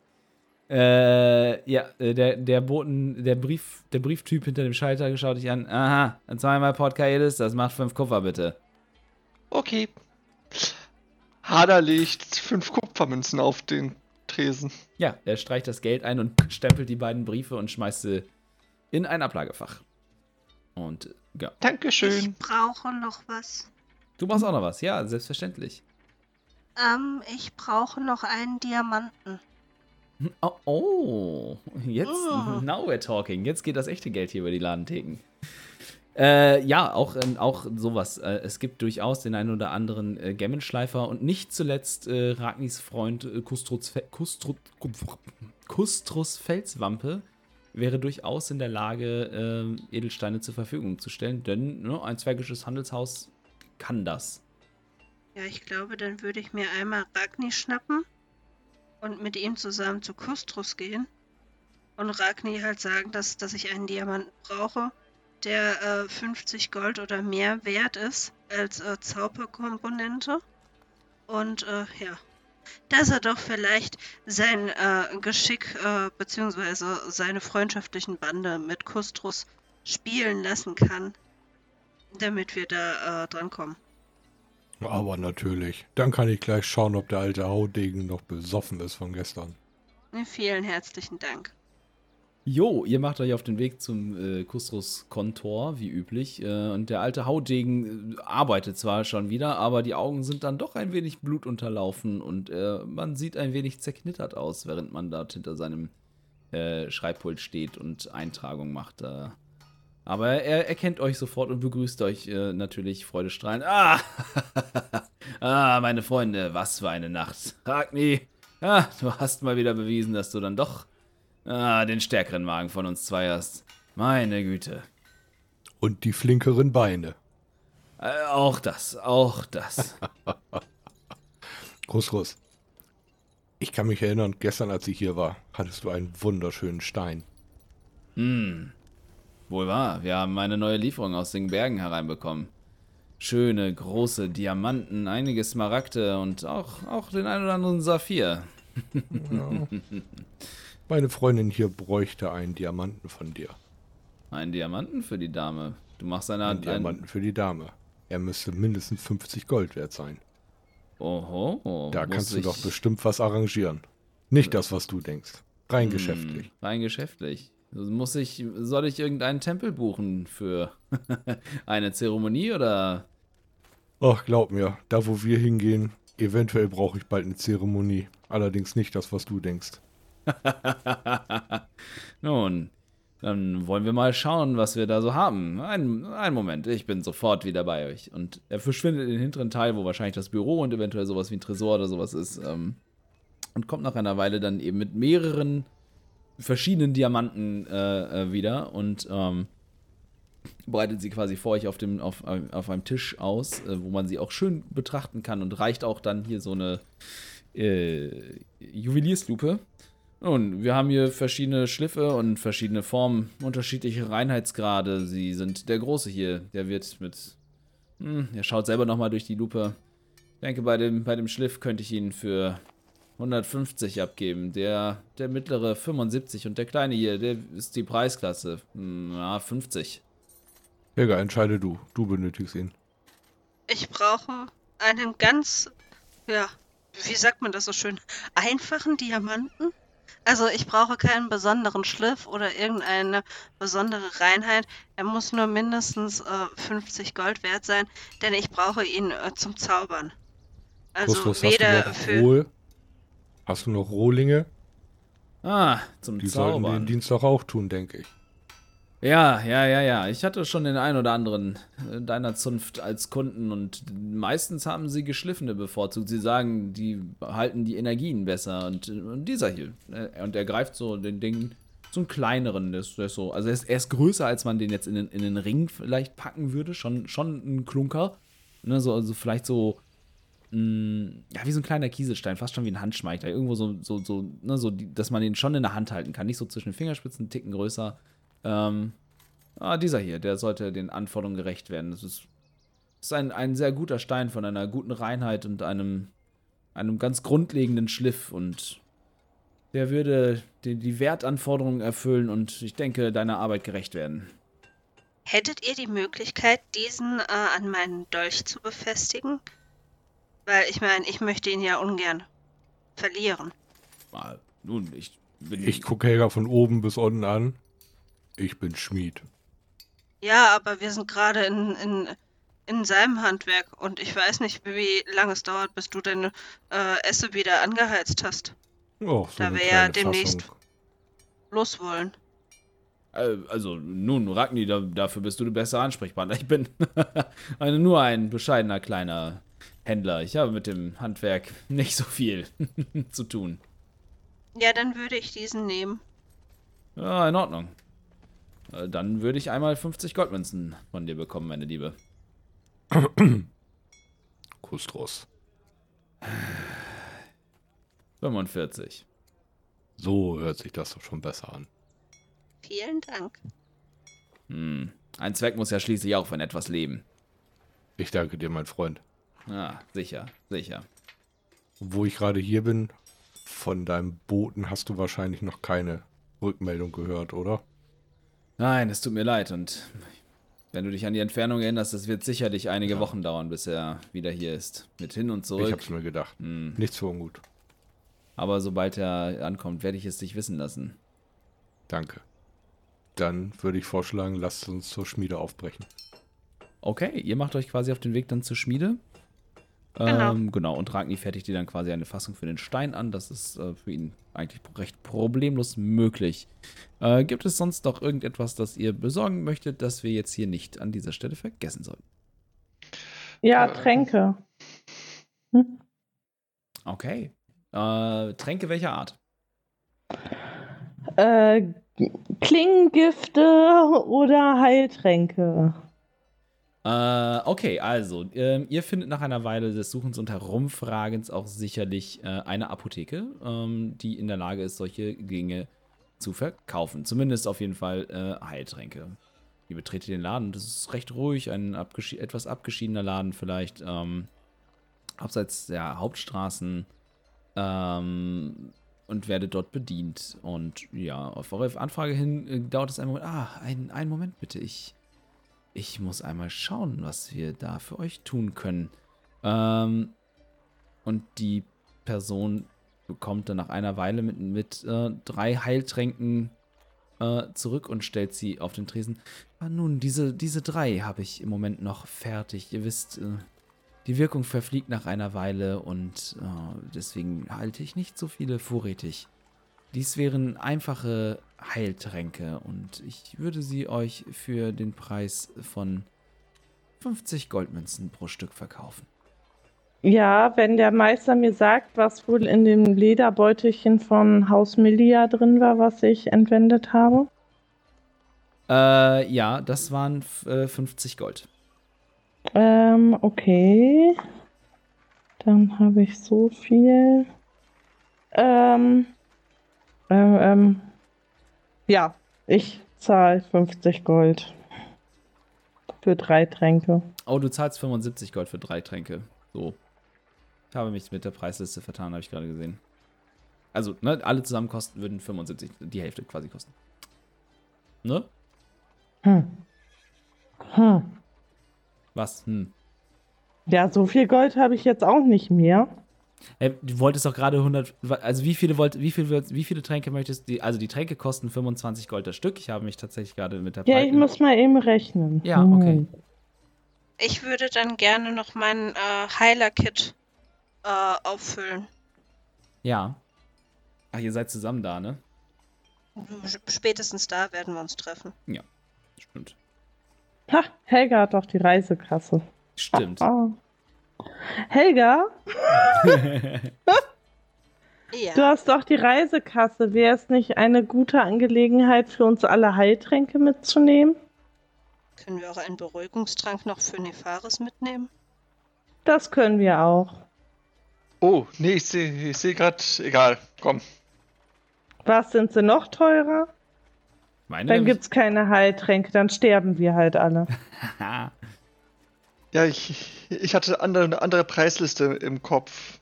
Äh, ja, äh, der, der Boten, der Brief, der Brieftyp hinter dem Schalter schaut dich an. Aha, dann zweimal Port Kaelis, das macht fünf Kupfer bitte. Okay. Hader legt fünf Kupfermünzen auf den Tresen. Ja, er streicht das Geld ein und stempelt die beiden Briefe und schmeißt sie in ein Ablagefach. Und ja. Dankeschön. Ich brauche noch was. Du brauchst auch noch was, ja, selbstverständlich. Ähm, ich brauche noch einen Diamanten. Oh, oh jetzt, oh. now we're talking. Jetzt geht das echte Geld hier über die Ladentheken. Äh, ja, auch, äh, auch sowas. Äh, es gibt durchaus den einen oder anderen äh, Gemmenschleifer und nicht zuletzt äh, Ragnis Freund äh, Kustrus, Kustrus, Kustrus Felswampe, wäre durchaus in der Lage, äh, Edelsteine zur Verfügung zu stellen, denn ne, ein zwergisches Handelshaus kann das. Ja, ich glaube, dann würde ich mir einmal Ragni schnappen und mit ihm zusammen zu Kustrus gehen und Ragni halt sagen, dass, dass ich einen Diamanten brauche, der äh, 50 Gold oder mehr wert ist als äh, Zauberkomponente. Und äh, ja, dass er doch vielleicht sein äh, Geschick äh, bzw. seine freundschaftlichen Bande mit Kustrus spielen lassen kann, damit wir da äh, drankommen. Aber natürlich. Dann kann ich gleich schauen, ob der alte Haudegen noch besoffen ist von gestern. Vielen herzlichen Dank. Jo, ihr macht euch auf den Weg zum äh, Kustrus-Kontor, wie üblich. Äh, und der alte Haudegen äh, arbeitet zwar schon wieder, aber die Augen sind dann doch ein wenig blutunterlaufen und äh, man sieht ein wenig zerknittert aus, während man dort hinter seinem äh, Schreibpult steht und Eintragung macht. Äh. aber er erkennt euch sofort und begrüßt euch natürlich freudestrahlend. Ah, ah, meine Freunde, was für eine Nacht. Ragni, ah, du hast mal wieder bewiesen, dass du dann doch Ah, den stärkeren Magen von uns zwei hast. Meine Güte. Und die flinkeren Beine. Äh, auch das, auch das. Groß, groß. Ich kann mich erinnern, gestern, als ich hier war, hattest du einen wunderschönen Stein. Hm. Wohl wahr, wir haben eine neue Lieferung aus den Bergen hereinbekommen. Schöne, große Diamanten, einige Smaragde und auch, auch den ein oder anderen Saphir. Ja. Meine Freundin hier bräuchte einen Diamanten von dir. Einen Diamanten für die Dame. Du machst eine Einen ein, Diamanten für die Dame. Er müsste mindestens 50 Gold wert sein. Oho. Da kannst du ich- doch bestimmt was arrangieren. Nicht das, was du denkst. Rein Hm, geschäftlich. Rein geschäftlich. Muss ich, soll ich irgendeinen Tempel buchen für eine Zeremonie oder? Ach, glaub mir, da wo wir hingehen, eventuell brauche ich bald eine Zeremonie. Allerdings nicht das, was du denkst. Nun, dann wollen wir mal schauen, was wir da so haben. Ein, einen Moment, ich bin sofort wieder bei euch. Und er verschwindet in den hinteren Teil, wo wahrscheinlich das Büro und eventuell sowas wie ein Tresor oder sowas ist. Ähm, und kommt nach einer Weile dann eben mit mehreren verschiedenen Diamanten äh, äh, wieder und ähm, breitet sie quasi vor euch auf, dem, auf, auf einem Tisch aus, äh, wo man sie auch schön betrachten kann und reicht auch dann hier so eine äh, Juwelierslupe. Nun, wir haben hier verschiedene Schliffe und verschiedene Formen, unterschiedliche Reinheitsgrade. Sie sind der Große hier, der wird mit. Hm, er schaut selber nochmal durch die Lupe. Ich denke, bei dem, bei dem Schliff könnte ich ihn für 150 abgeben. Der, der mittlere 75 und der kleine hier, der ist die Preisklasse. Hm, Ja, 50. Helga, entscheide du. Du benötigst ihn. Ich brauche einen ganz, ja, wie sagt man das so schön, einfachen Diamanten. Also ich brauche keinen besonderen Schliff oder irgendeine besondere Reinheit. Er muss nur mindestens äh, 50 Gold wert sein, denn ich brauche ihn äh, zum Zaubern. Also Justus, hast du weder noch für Rohl? Hast du noch Rohlinge? Ah, zum Die sollten Zaubern. den Dienst doch auch tun, denke ich. Ja, ja, ja, ja. Ich hatte schon den einen oder anderen äh, deiner Zunft als Kunden und meistens haben sie geschliffene bevorzugt. Sie sagen, die halten die Energien besser und, und dieser hier. äh, Und er greift so den Ding, einen kleineren, der ist, der ist so, also er ist, er ist größer, als man den jetzt in den, in den Ring vielleicht packen würde. Schon, schon ein Klunker. Ne, so, also vielleicht so, mh, ja, wie so ein kleiner Kieselstein, fast schon wie ein Handschmeichler. Irgendwo so, so, so, ne, so, dass man den schon in der Hand halten kann. Nicht so zwischen den Fingerspitzen, einen Ticken größer. Ähm, ah, dieser hier, der sollte den Anforderungen gerecht werden. Das ist, ist ein, ein sehr guter Stein von einer guten Reinheit und einem, einem ganz grundlegenden Schliff und der würde die, die Wertanforderungen erfüllen und ich denke, deiner Arbeit gerecht werden. Hättet ihr die Möglichkeit, diesen äh, an meinen Dolch zu befestigen? Weil ich meine, ich möchte ihn ja ungern verlieren. Ah, nun, ich bin. Ich gucke Helga von oben bis unten an. Ich bin Schmied. Ja, aber wir sind gerade in, in, in seinem Handwerk und ich weiß nicht, wie lange es dauert, bis du deine äh, Esse wieder angeheizt hast. Oh, so Da wir ja demnächst- Fassung. Los wollen. Äh, also, nun, Ragni, da, dafür bist du der bessere Ansprechpartner. Ich bin eine, nur ein bescheidener kleiner Händler. Ich habe mit dem Handwerk nicht so viel zu tun. Ja, dann würde ich diesen nehmen. Ja, in Ordnung. Äh, Dann würde ich einmal 50 Goldmünzen von dir bekommen, meine Liebe. Kustros. 45. So hört sich das doch schon besser an. Vielen Dank. Hm. Ein Zweck muss ja schließlich auch von etwas leben. Ich danke dir, mein Freund. Ja, sicher, sicher. Wo ich gerade hier bin, von deinem Boten hast du wahrscheinlich noch keine Rückmeldung gehört, oder? Nein, es tut mir leid und wenn du dich an die Entfernung erinnerst, es wird sicherlich einige Ja. Wochen dauern, bis er wieder hier ist. Mit hin und Ich zurück. hab's mir gedacht. Hm. Nichts für ungut. Aber sobald er ankommt, werde ich es dich wissen lassen. Danke. Dann würde ich vorschlagen, lasst uns zur Schmiede aufbrechen. Okay, ihr macht euch quasi auf den Weg dann zur Schmiede. Genau. Ähm, genau, und Ragni fertigt dir dann quasi eine Fassung für den Stein an. Das ist äh, für ihn eigentlich recht problemlos möglich. Äh, gibt es sonst noch irgendetwas, das ihr besorgen möchtet, das wir jetzt hier nicht an dieser Stelle vergessen sollten? Ja, Äh, Tränke. Okay. Äh, Tränke welcher Art? Äh, Klingengifte oder Heiltränke. Äh, okay, also, ähm, ihr findet nach einer Weile des Suchens und Herumfragens auch sicherlich äh, eine Apotheke, ähm, die in der Lage ist, solche Dinge zu verkaufen. Zumindest auf jeden Fall äh, Heiltränke. Ihr betretet den Laden, das ist recht ruhig, ein abgeschi etwas abgeschiedener Laden vielleicht, ähm, abseits der Hauptstraßen ähm, und werdet dort bedient. Und ja, auf eure Anfrage hin äh, dauert es einen Moment. Ah, einen, einen Moment bitte, ich ich muss einmal schauen, was wir da für euch tun können. Ähm, und die Person bekommt dann nach einer Weile mit, mit äh, drei Heiltränken äh, zurück und stellt sie auf den Tresen. Ah, nun, diese, diese drei habe ich im Moment noch fertig. Ihr wisst, äh, die Wirkung verfliegt nach einer Weile und äh, deswegen halte ich nicht so viele vorrätig. Dies wären einfache Heiltränke und ich würde sie euch für den Preis von 50 Goldmünzen pro Stück verkaufen. Ja, wenn der Meister mir sagt, was wohl in dem Lederbeutelchen von Haus Melia drin war, was ich entwendet habe. Äh, ja, das waren äh, 50 Gold. Ähm, okay. Dann habe ich so viel. Ähm, ähm, ähm, ja, ich zahle 50 Gold für drei Tränke. Oh, du zahlst 75 Gold für drei Tränke. So. Ich habe mich mit der Preisliste vertan, habe ich gerade gesehen. Also, ne, alle zusammen kosten würden 75, die Hälfte quasi kosten. Ne? Hm. Hm. Was? Hm. Ja, so viel Gold habe ich jetzt auch nicht mehr. Hey, du wolltest doch gerade 100. Also, wie viele, wollt, wie, viel, wie viele Tränke möchtest du? Also, die Tränke kosten 25 Gold das Stück. Ich habe mich tatsächlich gerade mit der Ja, Preis- ich muss mal eben rechnen. Ja, okay. Hm. Ich würde dann gerne noch mein äh, Heiler-Kit äh, auffüllen. Ja. Ach, ihr seid zusammen da, ne? Spätestens da werden wir uns treffen. Stimmt. Ha, Helga hat doch die Reisekasse. Stimmt. Ah. Helga, Ja. du hast doch die Reisekasse. Wäre es nicht eine gute Angelegenheit für uns alle Heiltränke mitzunehmen? Können wir auch einen Beruhigungstrank noch für Nefaris mitnehmen? Das können wir auch. Oh, nee, ich sehe ich seh gerade. Egal, komm. Was sind sie noch teurer? Meine Dann nämlich- gibt's keine Heiltränke, dann sterben wir halt alle. Ja, ich, ich hatte andere, eine andere Preisliste im Kopf.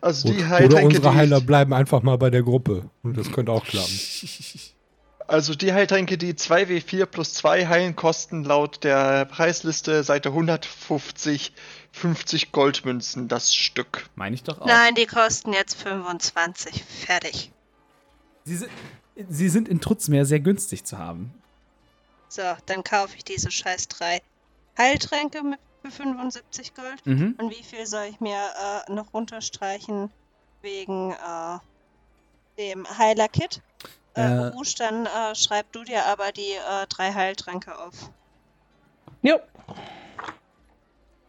Also die Gut. Oder Heiltränke, unsere die, Heiler bleiben einfach mal bei der Gruppe. Und das könnte auch klappen. also die Heiltränke, die 2W4 plus 2 heilen, kosten laut der Preisliste Seite 150 50 Goldmünzen das Stück. Meine ich doch auch. Nein, die kosten jetzt 25. Fertig. Sie sind, sie sind in Trutzmeer sehr günstig zu haben. So, dann kaufe ich diese scheiß drei Heiltränke mit für 75 Gold. Mhm. Und wie viel soll ich mir äh, noch runterstreichen wegen äh, dem Heiler-Kit? Äh, Äh. Rouge, dann äh, schreib du dir aber die äh, drei Heiltränke auf. Jo,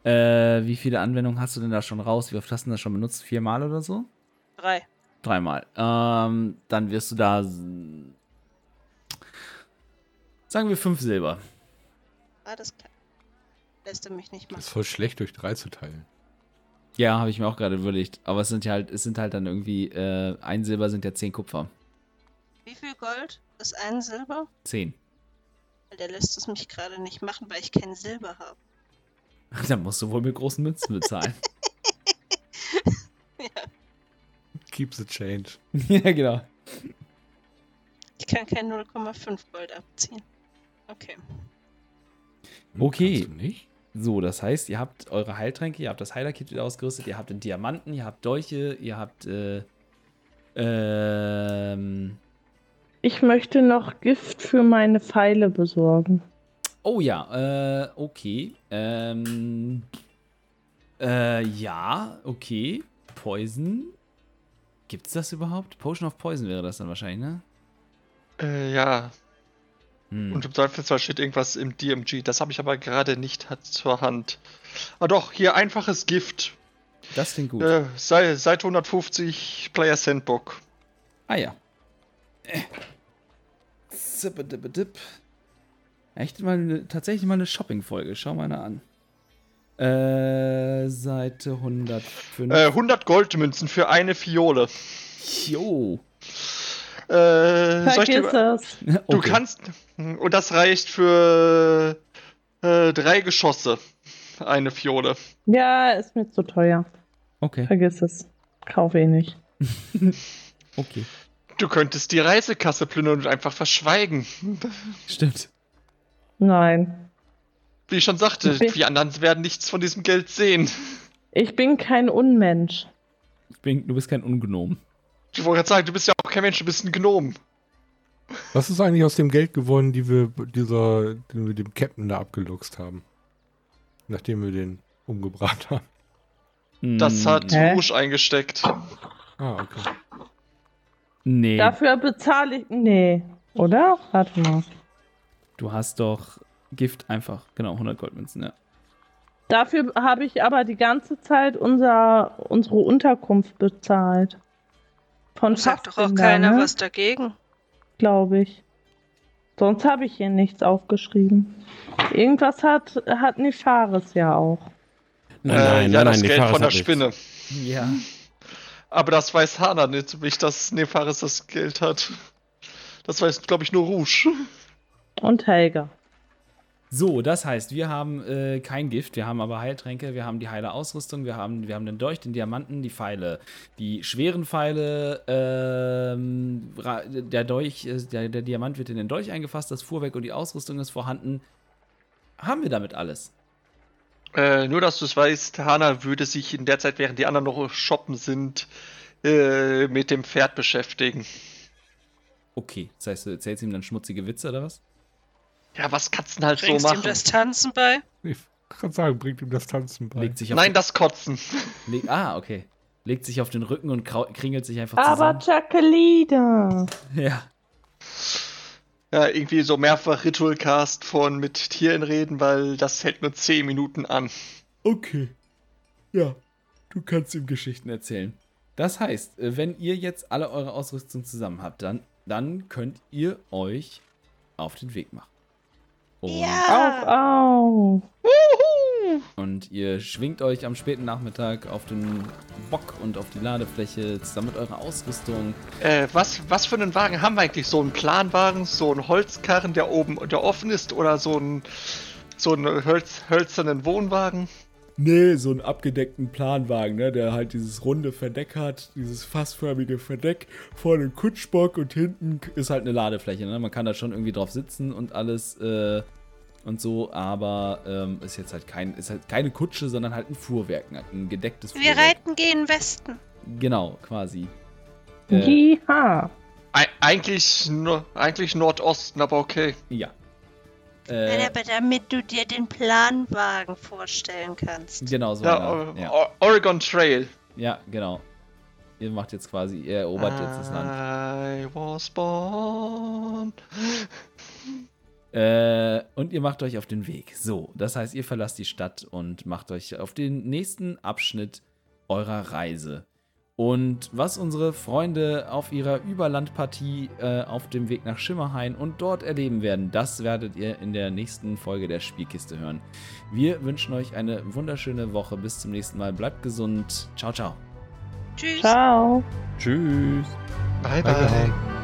Äh, wie viele Anwendungen hast du denn da schon raus? Wie oft hast du das schon benutzt? Viermal oder so? Drei. Dreimal. Ähm, dann wirst du da. Sagen wir fünf Silber. Alles klar. Lässt du mich nicht Das machen. ist voll schlecht durch drei zu teilen. Ja, habe ich mir auch gerade überlegt. Aber es sind ja halt, es sind halt dann irgendwie, äh, ein Silber sind ja zehn Kupfer. Wie viel Gold ist ein Silber? Zehn. Weil Der lässt es mich gerade nicht machen, weil ich kein Silber habe. Dann musst du wohl mit großen Münzen bezahlen. ja. Keep the change. ja, genau. Ich kann kein 0,5 Gold abziehen. Okay. Hm, Okay. kannst du nicht? So, das heißt, ihr habt eure Heiltränke, ihr habt das Heilerkit wieder ausgerüstet, ihr habt den Diamanten, ihr habt Dolche, ihr habt, äh, ähm, ich möchte noch Gift für meine Pfeile besorgen. Oh ja, äh, okay. Ähm, äh, ja, okay. Poison. Gibt's das überhaupt? Potion of Poison wäre das dann wahrscheinlich, ne? Äh, ja, Hm. und im Zweifelsfall steht irgendwas im DMG. Das habe ich aber gerade nicht zur Hand. Ah doch, hier einfaches Gift. das klingt gut. Äh, Sei- Seite 150 Players Handbook. Ah ja. Äh. Zippedippedipp. Echt mal eine, tatsächlich mal eine Shopping-Folge. Schau mal eine an. Äh, Seite 105. Äh, 100 Goldmünzen für eine Fiole. Jo. Äh, soll ich dir, Vergiss es. du Okay. kannst. Und das reicht für äh, drei Geschosse. Eine Fiole. Ja, ist mir zu teuer. Okay, Vergiss es. Kauf eh nicht. okay. Du könntest die Reisekasse plündern und einfach verschweigen. Stimmt. Nein. Wie ich schon sagte, Ich die anderen werden nichts von diesem Geld sehen. Ich bin kein Unmensch. Ich bin, du bist kein Ungnom. Ich wollte gerade sagen, du bist ja kein Mensch, du bist ein Gnom. Was ist eigentlich aus dem Geld geworden, die wir dieser, den wir dem Captain da abgeluchst haben? Nachdem wir den umgebracht haben. Das Hm, hat Hä? Rouge eingesteckt. Ah, okay. Nee, Dafür bezahle ich. Nee. Oder? Warte mal. du hast doch Gift einfach. Genau, 100 Goldmünzen, ja. Dafür habe ich aber die ganze Zeit unser, unsere Unterkunft bezahlt. Von Sagt doch auch keiner ne? was dagegen. Glaube ich. Sonst habe ich hier nichts aufgeschrieben. Irgendwas hat, hat Nefaris ja auch. Nein, Äh, nein, ja, nein, das nein, Geld Nefaris von der hat nichts. Spinne. Ja. Aber das weiß Hana nicht, nicht, dass Nefaris das Geld hat. Das weiß, glaube ich, nur Rouge. Und Helga. So, das heißt, wir haben äh, kein Gift, wir haben aber Heiltränke, wir haben die heile Ausrüstung, wir haben, wir haben den Dolch, den Diamanten, die Pfeile, die schweren Pfeile, ähm, der Dolch, äh, der, der Diamant wird in den Dolch eingefasst, das Fuhrwerk und die Ausrüstung ist vorhanden. Haben wir damit alles? Äh, nur, dass du es weißt, Hana würde sich in der Zeit, während die anderen noch shoppen sind, äh, mit dem Pferd beschäftigen. Okay, das heißt, du erzählst ihm dann schmutzige Witze oder was? Ja, was Katzen halt so Bringst ihm machen. das Tanzen bei? Ich kann sagen, bringt ihm das Tanzen bei. Legt sich auf Nein, das Kotzen. leg, ah, okay. Legt sich auf den Rücken und kringelt sich einfach Aber zusammen. Jacqueline. Ja. Ja, irgendwie so mehrfach Ritualcast von mit Tieren reden, weil das hält nur 10 Minuten an. Okay. Ja, du kannst ihm Geschichten erzählen. Das heißt, äh, wenn ihr jetzt alle eure Ausrüstung zusammen habt, dann, dann könnt ihr euch auf den Weg machen. Und, Auf, auf. und ihr schwingt euch am späten Nachmittag auf den Bock und auf die Ladefläche zusammen mit eurer Ausrüstung. Äh, was, was für einen Wagen haben wir eigentlich? So einen Planwagen, so einen Holzkarren, der oben, der offen ist, oder so einen, so einen Hölz, hölzernen Wohnwagen? Nee, so einen abgedeckten Planwagen, ne, der halt dieses runde Verdeck hat, dieses fassförmige Verdeck, vorne ein Kutschbock und hinten ist halt eine Ladefläche. Ne? Man kann da schon irgendwie drauf sitzen und alles äh, und so, aber ähm, ist jetzt halt kein, ist halt keine Kutsche, sondern halt ein Fuhrwerk, ein gedecktes Wir Fuhrwerk. reiten gehen Westen. Genau, quasi. Äh. Ei- eigentlich, nur, eigentlich Nordosten, aber okay. ja. Nein, Äh, aber damit du dir den Planwagen vorstellen kannst. genau so. Ja, äh, Ja, Oregon Trail. ja, genau. Ihr macht jetzt quasi, ihr erobert jetzt das Land. I was born. Äh, und ihr macht euch auf den Weg. So, das heißt, ihr verlasst die Stadt und macht euch auf den nächsten Abschnitt eurer Reise. Und was unsere Freunde auf ihrer Überlandpartie äh, auf dem Weg nach Schimmerhain und dort erleben werden, das werdet ihr in der nächsten Folge der Spielkiste hören. Wir wünschen euch eine wunderschöne Woche. Bis zum nächsten Mal. Bleibt gesund. Ciao, ciao. Tschüss. Ciao. Tschüss. Bye, Bye, bye. bye.